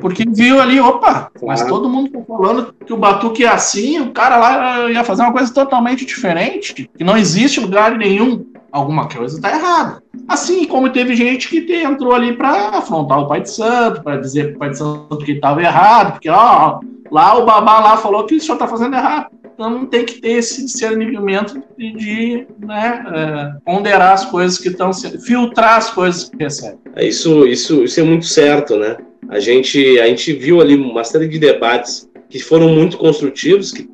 Porque viu ali, opa, mas todo mundo tá falando que o Batuque é assim, o cara lá ia fazer uma coisa totalmente diferente, que não existe lugar nenhum. Alguma coisa está errada. Assim como teve gente que entrou ali para afrontar o Pai de Santo, para dizer para o Pai de Santo que estava errado, porque ó, lá o babá lá falou que o senhor está fazendo errado. Então tem que ter esse discernimento de, de né, é, ponderar as coisas que estão filtrar as coisas que recebe. É isso, isso, isso é muito certo, né? A gente, a gente viu ali uma série de debates que foram muito construtivos, que,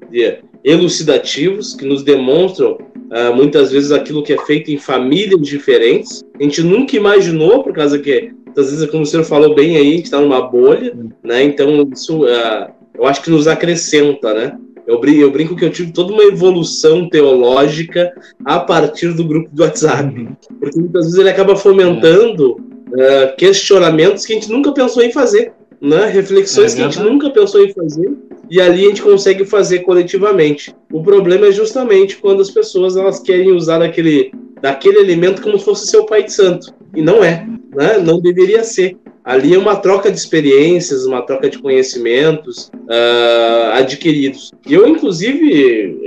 elucidativos, que nos demonstram uh, muitas vezes aquilo que é feito em famílias diferentes. A gente nunca imaginou, por causa que, às vezes, como o senhor falou bem aí, a gente está numa bolha, né? Então, isso uh, eu acho que nos acrescenta, né? Eu brinco, eu brinco que eu tive toda uma evolução teológica a partir do grupo do WhatsApp. Porque muitas vezes ele acaba fomentando uh, questionamentos que a gente nunca pensou em fazer, né? reflexões é que a gente nunca pensou em fazer e ali a gente consegue fazer coletivamente. O problema é justamente quando as pessoas elas querem usar daquele, daquele elemento como se fosse seu pai de santo e não é, né? não deveria ser. Ali é uma troca de experiências, uma troca de conhecimentos uh, adquiridos. E eu, inclusive,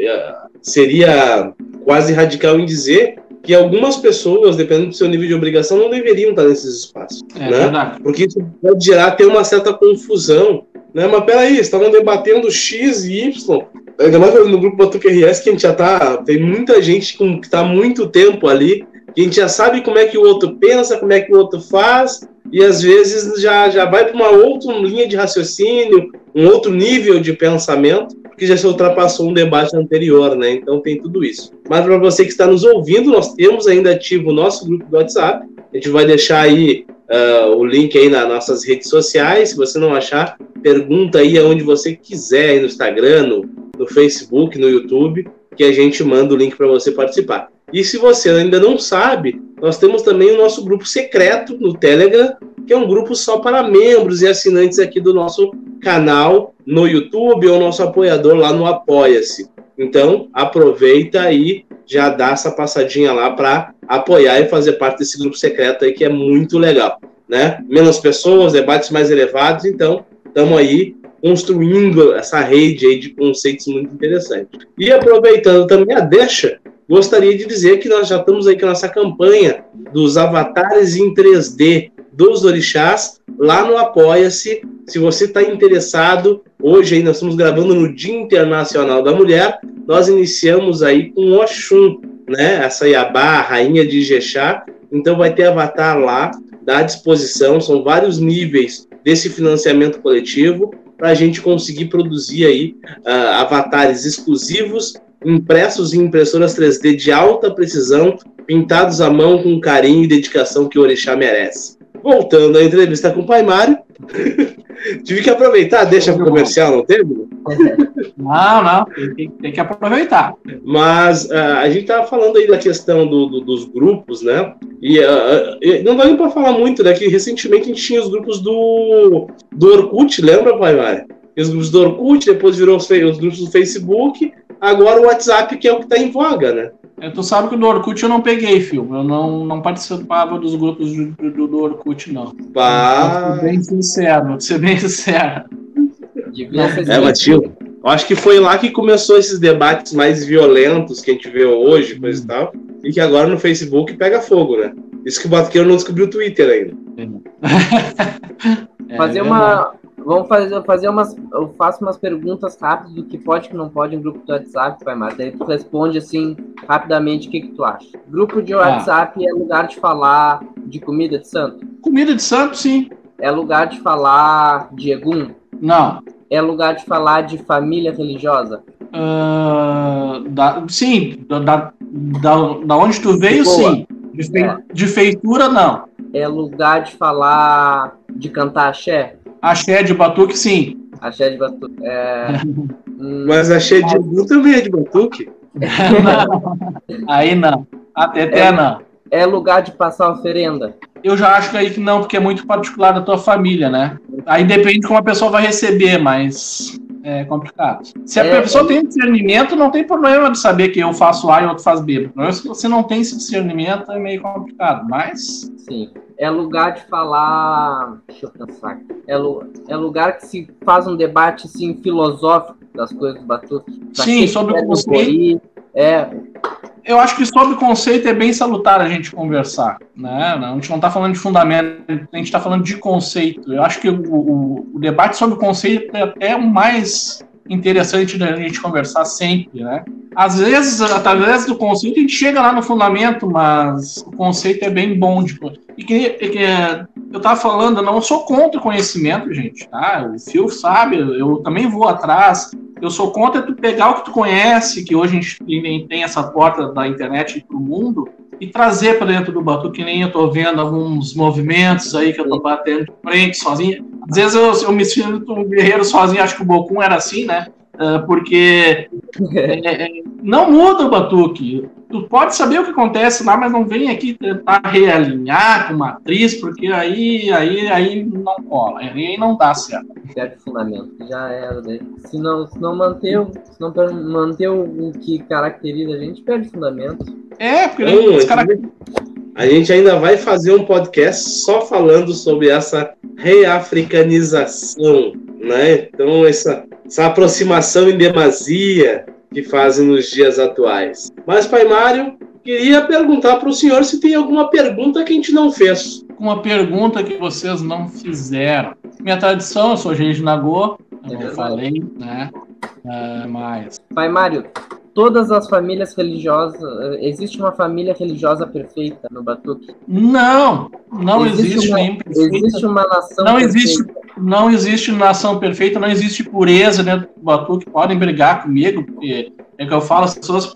seria quase radical em dizer que algumas pessoas, dependendo do seu nível de obrigação, não deveriam estar nesses espaços. É, né? Verdade. Porque isso pode gerar até uma certa confusão. Né? Mas peraí, estavam debatendo X e Y. Ainda mais no grupo Batuque RS, que a gente já tá. Tem muita gente com, que está muito tempo ali, que a gente já sabe como é que o outro pensa, como é que o outro faz, e às vezes já, já vai para uma outra linha de raciocínio, um outro nível de pensamento, que já se ultrapassou um debate anterior, né? Então tem tudo isso. Mas para você que está nos ouvindo, nós temos ainda ativo o nosso grupo do WhatsApp. A gente vai deixar aí uh, o link aí nas nossas redes sociais. Se você não achar, pergunta aí aonde você quiser, no Instagram, no, no Facebook, no YouTube, que a gente manda o link para você participar. E se você ainda não sabe, nós temos também o nosso grupo secreto no Telegram, que é um grupo só para membros e assinantes aqui do nosso canal no YouTube ou nosso apoiador lá no Apoia-se. Então, aproveita e já dá essa passadinha lá para apoiar e fazer parte desse grupo secreto aí que é muito legal, né? Menos pessoas, debates mais elevados, então estamos aí construindo essa rede aí de conceitos muito interessantes. E aproveitando também a deixa, gostaria de dizer que nós já estamos aí com a nossa campanha dos avatares em 3D dos orixás lá no Apoia-se. Se você está interessado, hoje aí nós estamos gravando no Dia Internacional da Mulher, nós iniciamos aí com Oxum, né? Essa Iabá, a rainha de Ijexá. Então vai ter avatar lá, à disposição, são vários níveis desse financiamento coletivo para a gente conseguir produzir aí uh, avatares exclusivos, impressos em impressoras 3D de alta precisão, pintados à mão com carinho e dedicação que o Orixá merece. Voltando à entrevista com o Pai Mário, tive que aproveitar, deixa o comercial, não teve? Não, não, tem, tem que aproveitar. Mas uh, a gente estava falando aí da questão do, do, dos grupos, né? E uh, não vai para falar muito, né? Que recentemente a gente tinha os grupos do, do Orkut, lembra, Pai Mário? Os grupos do Orkut, depois virou os, os grupos do Facebook, agora o WhatsApp, que é o que está em voga, né? É, tu sabe que do Orkut eu não peguei, filho. Eu não, não participava dos grupos do, do, do Orkut, não. Bah. Vou ser bem sincero, vou ser bem sincero. É, mas tio, eu acho que foi lá que começou esses debates mais violentos que a gente vê hoje, coisa e tal, e que agora no Facebook pega fogo, né? Isso que o Batuqueiro não descobriu o Twitter ainda. É, fazer uma. Vamos fazer, fazer umas. Eu faço umas perguntas rápidas do que pode e que não pode em grupo do WhatsApp, Pai Marta. Daí tu responde assim, rapidamente, o que, que tu acha. Grupo de ah. WhatsApp ah. é lugar de falar de comida de santo? Comida de santo, sim. É lugar de falar de egum? Não. É lugar de falar de família religiosa? Uh, da, sim, da, da, da onde tu veio, sim. De, fe, é. de, feitura, não. É lugar de falar de cantar axé? Axé de batuque, sim. Axé de batuque. É... Mas axé de Gu também é de batuque? não. Aí não. Até até é, não. É lugar de passar oferenda? Eu já acho que aí que não, porque é muito particular da tua família, né? Aí depende de como a pessoa vai receber, mas é complicado. Se a é, pessoa é... tem discernimento, não tem problema de saber que eu faço A e outro faz B. Se você não tem esse discernimento, é meio complicado, mas. Sim. É lugar de falar. Deixa eu pensar. É, é lugar que se faz um debate assim, filosófico das coisas do Batuque. Sim, sobre o conceito. É, eu acho que sobre conceito é bem salutar a gente conversar. Né? A gente não está falando de fundamento, a gente está falando de conceito. Eu acho que o, o, debate sobre conceito é até o mais interessante da gente conversar sempre. Né? Às vezes, através do conceito, a gente chega lá no fundamento, mas o conceito é bem bom. De, e que, e que eu estava falando, eu não sou contra o conhecimento, gente. Tá? O Phil sabe, eu também vou atrás. Eu sou contra tu pegar o que tu conhece, que hoje a gente tem essa porta da internet para o mundo, e trazer para dentro do Batu, que nem eu estou vendo alguns movimentos aí que eu estou batendo de frente sozinho. Às vezes eu, eu me sinto um guerreiro sozinho, acho que o Bocum era assim, né? Uh, porque é, é, não muda o batuque. Tu pode saber o que acontece lá, mas não vem aqui tentar realinhar com uma atriz, porque aí, aí, aí não cola, aí não dá certo. Perde fundamento, já era. Né? Se não, se não manter, se não manter o que caracteriza a gente, perde fundamento. É, porque Ei, os caras. A gente ainda vai fazer um podcast só falando sobre essa reafricanização, né? Então, essa, essa aproximação em demasia que fazem nos dias atuais. Mas, Pai Mário, queria perguntar para o senhor se tem alguma pergunta que a gente não fez. Uma pergunta que vocês não fizeram. Minha tradição, eu sou Gengis Nagô, como eu falei, né? Uh, mas... Pai Mário, todas as famílias religiosas. Existe uma família religiosa perfeita no Batuque? Não, não existe. Existe uma, existe uma nação não perfeita. existe Não existe nação perfeita, não existe pureza dentro do Batuque. Podem brigar comigo, porque é que eu falo, as pessoas.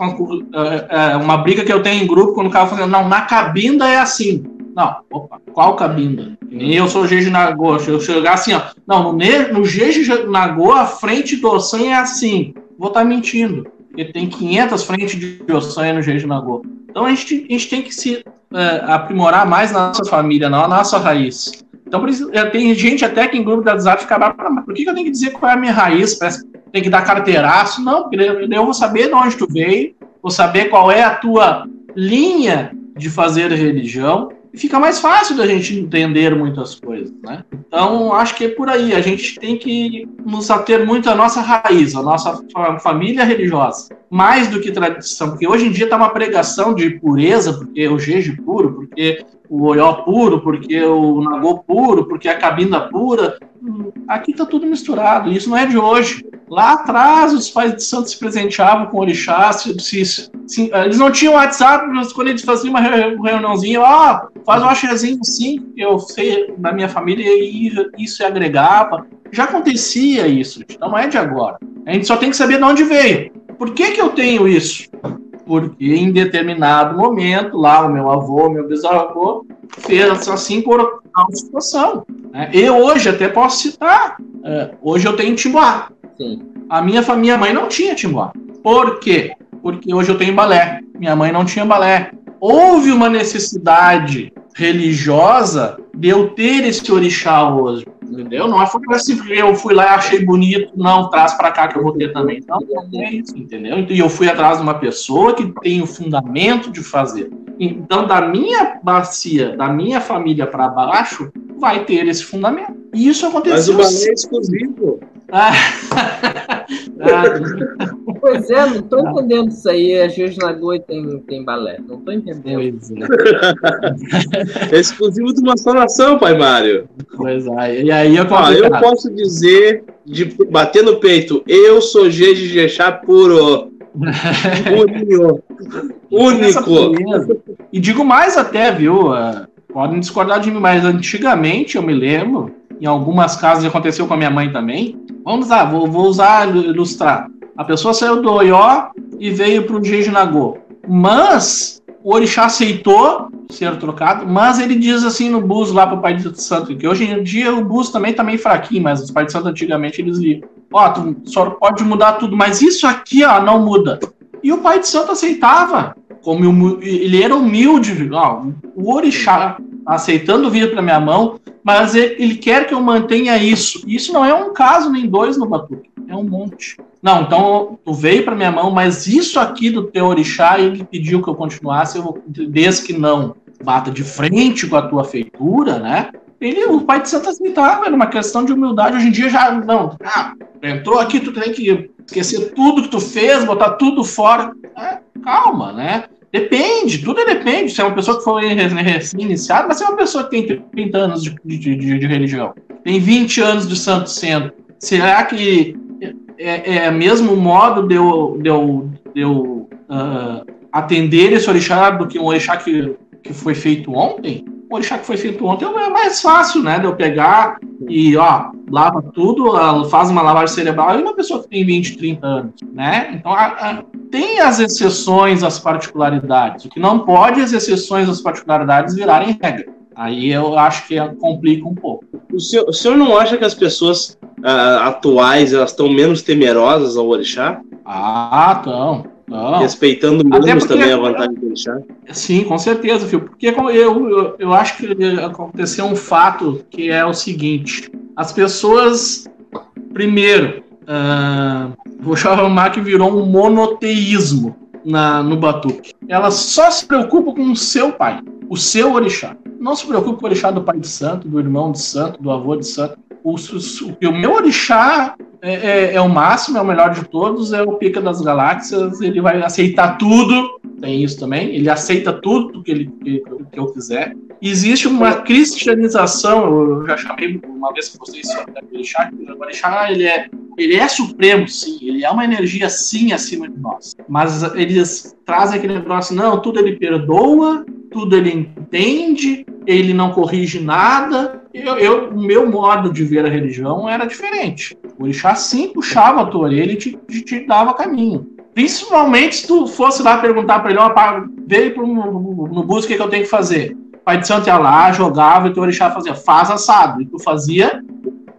É, é uma briga que eu tenho em grupo quando o cara fala, não, na cabinda é assim. Não, opa, qual cabinda? Nem eu sou Jeje Nagô. Se eu chegar assim, ó, não, no, no Jeje a frente do Ossan é assim. Vou estar tá mentindo porque tem 500 frentes de ossanha no Jeju Nagô. Então a gente, a gente tem que se é, aprimorar mais na nossa família, na nossa raiz. Então, isso, tem gente até que em grupo da WhatsApp fica, por que, que eu tenho que dizer qual é a minha raiz? Tem que dar carteiraço. Não, porque eu vou saber de onde tu veio, vou saber qual é a tua linha de fazer religião, fica mais fácil da gente entender muitas coisas, né? Então, acho que é por aí. A gente tem que nos ater muito à nossa raiz, à nossa família religiosa, mais do que tradição, porque hoje em dia está uma pregação de pureza, porque o jeje puro, porque o oió puro, porque o nagô puro, porque a cabinda pura. Aqui está tudo misturado. Isso não é de hoje. Lá atrás, os pais de santos se presenteavam com orixás. Se, se, se, eles não tinham WhatsApp, mas quando eles faziam uma reuniãozinha, ó, oh, faz um axezinho sim, eu sei, na minha família, e isso se agregava. Já acontecia isso, não é de agora. A gente só tem que saber de onde veio. Por que, que eu tenho isso? porque em determinado momento, lá o meu avô, meu bisavô, fez assim por tal situação. Né? Eu hoje até posso citar, é, hoje eu tenho Timbuá. Sim. A minha família, mãe não tinha Timbuá. Por quê? Porque hoje eu tenho balé. Minha mãe não tinha balé. Houve uma necessidade religiosa de eu ter esse orixá hoje. Entendeu? Não é assim que eu fui lá e achei bonito, não, traz para cá que eu vou ter também. Não, não é isso, entendeu? E eu fui atrás de uma pessoa que tem o fundamento de fazer. Então, da minha bacia, da minha família para baixo, vai ter esse fundamento. E isso aconteceu. Mas o balé é exclusivo. Ah. pois é, não estou entendendo isso aí. A Juiz Lagoa tem, tem balé. Não estou entendendo. É. é exclusivo de uma só nação, pai Mário. Pois é. E aí eu, ah, eu posso dizer, de bater no peito, eu sou G de Jexá puro. Único. Único. E digo mais até, viu? Podem discordar de mim, mas antigamente eu me lembro, em algumas casas aconteceu com a minha mãe também. Vamos lá, vou, vou usar, ilustrar. A pessoa saiu do Oió e veio para o Jejinagô. Mas o Orixá aceitou ser trocado, mas ele diz assim no bus lá para o Pai de Santo, que hoje em dia o bus também tá meio fraquinho, mas os Pai de Santo antigamente eles liam. Ó, só pode mudar tudo, mas isso aqui, ó, não muda. E o Pai de Santo aceitava. Como ele era humilde, ó, o Orixá aceitando vir para minha mão, mas ele, quer que eu mantenha isso. Isso não é um caso nem dois no Batuque, é um monte. Não, então tu veio para minha mão, mas isso aqui do teu orixá, ele pediu que eu continuasse, eu vou, desde que não bata de frente com a tua feitura, né? Ele, o pai de Santa aceitava, era uma questão de humildade. Hoje em dia já, não, ah, entrou aqui, tu tem que esquecer tudo que tu fez, botar tudo fora. É, calma, né? Depende, tudo depende. Se é uma pessoa que foi recém-iniciada, mas se é uma pessoa que tem 30 anos de, de, de, de religião, tem 20 anos de santo sendo, será que é, é mesmo modo de eu, de eu, de eu uh, atender esse orixá do que um orixá que, que foi feito ontem? O orixá que foi feito ontem é mais fácil, né? De eu pegar e, ó, lava tudo, faz uma lavagem cerebral e uma pessoa que tem 20, 30 anos, né? Então, a, a, tem as exceções às particularidades. O que não pode as exceções às particularidades virarem regra. Aí eu acho que complica um pouco. O senhor, o senhor não acha que as pessoas uh, atuais elas estão menos temerosas ao orixá? Ah, estão. Respeitando menos também a vantagem do orixá? Sim, com certeza, Fio. Porque eu, eu, eu acho que aconteceu um fato que é o seguinte: as pessoas, primeiro, uh, vou chamar que virou um monoteísmo na, no Batuque. Elas só se preocupam com o seu pai, o seu orixá. Não se preocupe com o orixá do pai de santo, do irmão de santo, do avô de santo. O, o, meu orixá é, é, é, o máximo, é o melhor de todos, é o pica das galáxias, ele vai aceitar tudo, tem isso também, ele aceita tudo que, ele, que, que eu quiser. Existe uma cristianização, eu já chamei uma vez que vocês o orixá, o orixá ele é, ele é supremo, sim, ele é uma energia, sim, acima de nós. Mas eles trazem aquele negócio, não, tudo ele perdoa, tudo ele entende, ele não corrige nada. Eu, eu, o meu modo de ver a religião era diferente. O orixá sim puxava a tua orelha e te, te, dava caminho. Principalmente se tu fosse lá perguntar para ele, ó, veio pro, no, no bus, o que, que eu tenho que fazer? pai de santo ia lá, jogava, e o orixá fazia, faz assado. E tu fazia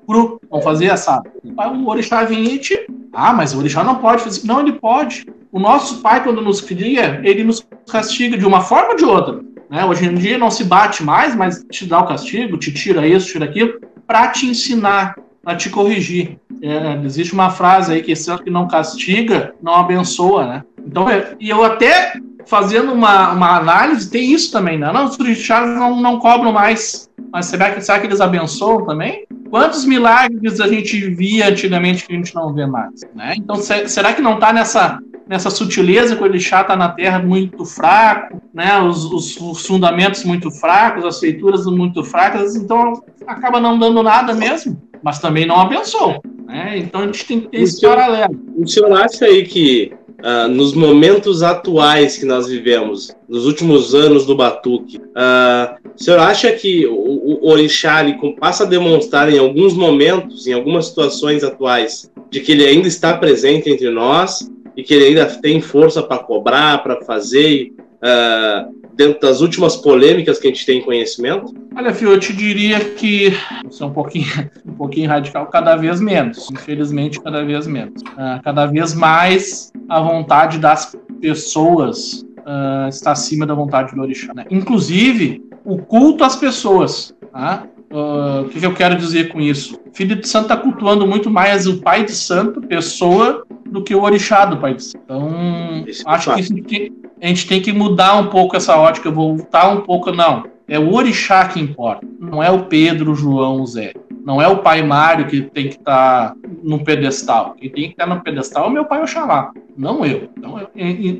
cru, não fazia assado. O orixá vinha e te... Ah, mas o orixá não pode fazer. Não, ele pode. O nosso pai, quando nos cria, ele nos castiga de uma forma ou de outra. Né? Hoje em dia não se bate mais, mas te dá o castigo, te tira isso, tira aquilo, para te ensinar, para te corrigir. É, existe uma frase aí que santo que não castiga, não abençoa, né? Então, é, e eu até fazendo uma, uma análise, tem isso também, né? Não, os orixás não, não cobram mais. Mas será que, será que eles abençoam também? Quantos milagres a gente via antigamente que a gente não vê mais? Né? Então, será que não está nessa, nessa sutileza que o Orixá está na Terra muito fraco, né? Os, os, os, fundamentos muito fracos, as feituras muito fracas, então acaba não dando nada mesmo, mas também não abençoa. Né? Então a gente tem que ter o esse senhor, paralelo. O senhor acha aí que uh, nos momentos atuais que nós vivemos, nos últimos anos do Batuque, uh, o senhor acha que o, o Orixá passa a demonstrar em alguns momentos, em algumas situações atuais, de que ele ainda está presente entre nós e que ele ainda tem força para cobrar, para fazer, uh, dentro das últimas polêmicas que a gente tem conhecimento? Olha, Fio, eu te diria que isso é um pouquinho, um pouquinho radical, cada vez menos. Infelizmente, cada vez menos. Uh, cada vez mais a vontade das pessoas uh, está acima da vontade do orixá. Né? Inclusive, o culto às pessoas. Tá? Uh, o que, que, eu quero dizer com isso? O filho de santo está cultuando muito mais o pai de santo, pessoa, do que o orixá do pai de santo. Então, Esse é acho é que a gente tem que mudar um pouco essa ótica, voltar um pouco, não. É o orixá que importa, não é o Pedro, o João, o Zé. Não é o pai Mário que tem que estar tá no pedestal. Quem tem que estar tá no pedestal é o meu pai Oxalá, não eu. Então, eu,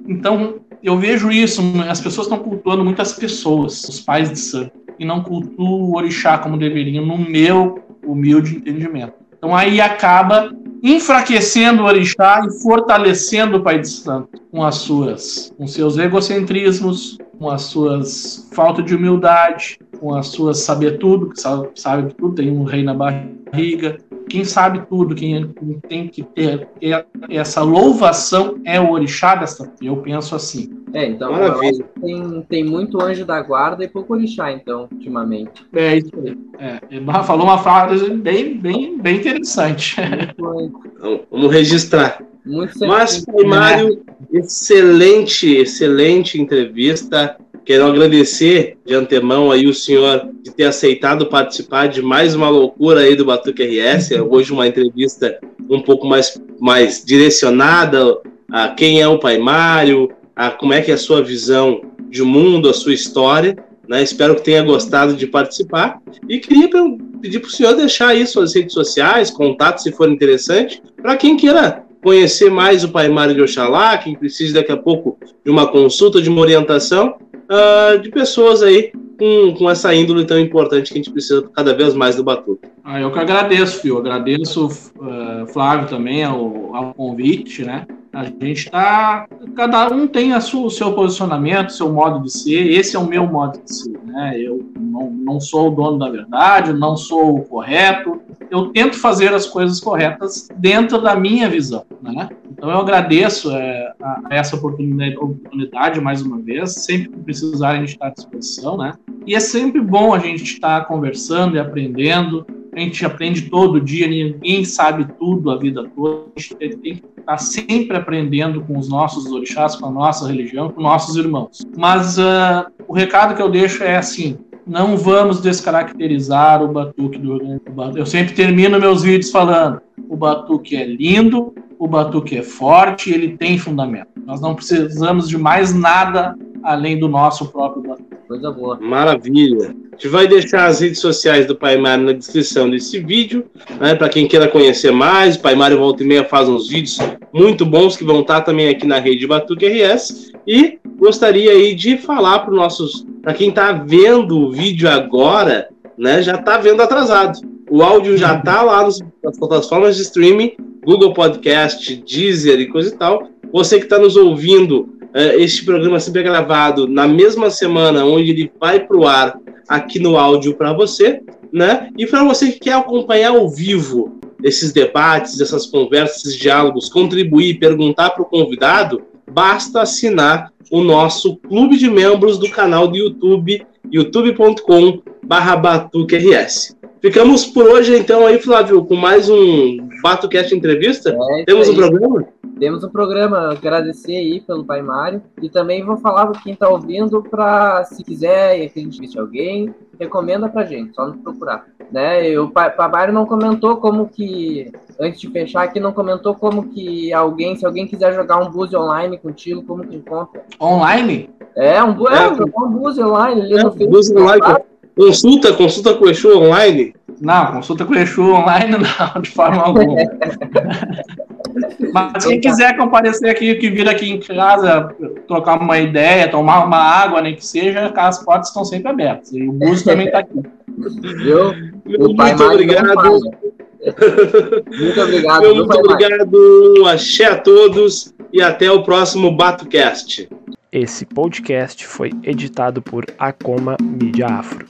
então, eu vejo isso, as pessoas estão cultuando muitas pessoas, os pais de santo, e não cultuam o orixá como deveriam, no meu humilde entendimento. Então aí acaba enfraquecendo o orixá e fortalecendo o pai de santo com as suas, com seus egocentrismos, com as suas falta de humildade, com as suas saber tudo, que sabe, sabe tudo, tem um rei na barriga. Quem sabe tudo, quem tem que ter essa louvação é o orixá dessa. Eu penso assim. É, então tem, tem muito anjo da guarda e pouco orixá, então, ultimamente. É isso aí. É, falou uma frase bem, bem, bem interessante. Vamos registrar. Muito Mas, Mário, excelente, excelente entrevista. Quero agradecer de antemão aí o senhor de ter aceitado participar de mais uma loucura aí do Batuque RS. Hoje uma entrevista um pouco mais, mais direcionada a quem é o Pai Mário, a como é que é a sua visão de mundo, a sua história. Né? Espero que tenha gostado de participar. E queria pedir para o senhor deixar aí suas redes sociais, contatos, se for interessante, para quem queira conhecer mais o Pai Mário de Oxalá, quem precisa daqui a pouco de uma consulta, de uma orientação, uh, de pessoas aí com, com essa índole tão importante que a gente precisa cada vez mais do Batuque. Ah, eu que agradeço, Fio. Agradeço, uh, Flávio, também ao, ao convite, né? A gente está. Cada um tem a sua, o seu posicionamento, seu modo de ser. Esse é o meu modo de ser. Né? Eu não, não sou o dono da verdade, não sou o correto. Eu tento fazer as coisas corretas dentro da minha visão. Né? Então eu agradeço é, a, a essa oportunidade, oportunidade, mais uma vez. Sempre que precisar, a gente está à disposição. Né? E é sempre bom a gente estar tá conversando e aprendendo a gente aprende todo dia, ninguém sabe tudo a vida toda, a gente tem que estar sempre aprendendo com os nossos orixás, com a nossa religião, com nossos irmãos. Mas uh, o recado que eu deixo é assim: não vamos descaracterizar o batuque do Eu sempre termino meus vídeos falando: o batuque é lindo, o batuque é forte, ele tem fundamento. Nós não precisamos de mais nada além do nosso próprio batuque. Coisa boa. Maravilha. A gente vai deixar as redes sociais do Pai Mário na descrição desse vídeo, né, para quem queira conhecer mais. O Pai Mário volta e meia faz uns vídeos muito bons que vão estar também aqui na rede Batuque RS. E gostaria aí de falar para nossos, para quem está vendo o vídeo agora, né, já está vendo atrasado. O áudio já está lá nas plataformas de streaming, Google Podcast, Deezer e coisa e tal. Você que está nos ouvindo, eh, este programa sempre é gravado na mesma semana onde ele vai para o ar aqui no áudio para você, né? E para você que quer acompanhar ao vivo esses debates, essas conversas, esses diálogos, contribuir, perguntar para o convidado, basta assinar o nosso clube de membros do canal do YouTube, youtube.com batuquers. Ficamos por hoje, então, aí, Flávio, com mais um BatuCast Entrevista. É, Temos um programa? temos um programa, agradecer aí pelo Pai Mário. E também vou falar para quem está ouvindo para, se quiser que a gente visse alguém, recomenda pra gente, só nos procurar. Né? E o Pai, Mário não comentou como que, antes de fechar aqui, não comentou como que alguém, se alguém quiser jogar um buzz online contigo, como que encontra. Online? É, um, é, é, um buzz online ali é, no Facebook. Online, consulta, consulta com o Exu online. Não, consulta com o Exu online não, de forma alguma. Mas quem quiser comparecer aqui, que vir aqui em casa, trocar uma ideia, tomar uma água, nem que seja, as portas estão sempre abertas. E o Búzio também está aqui. Viu? Muito obrigado. Muito obrigado. Meu, muito obrigado. Axé a todos e até o próximo BatoCast. Esse podcast foi editado por Acoma Mídia Afro.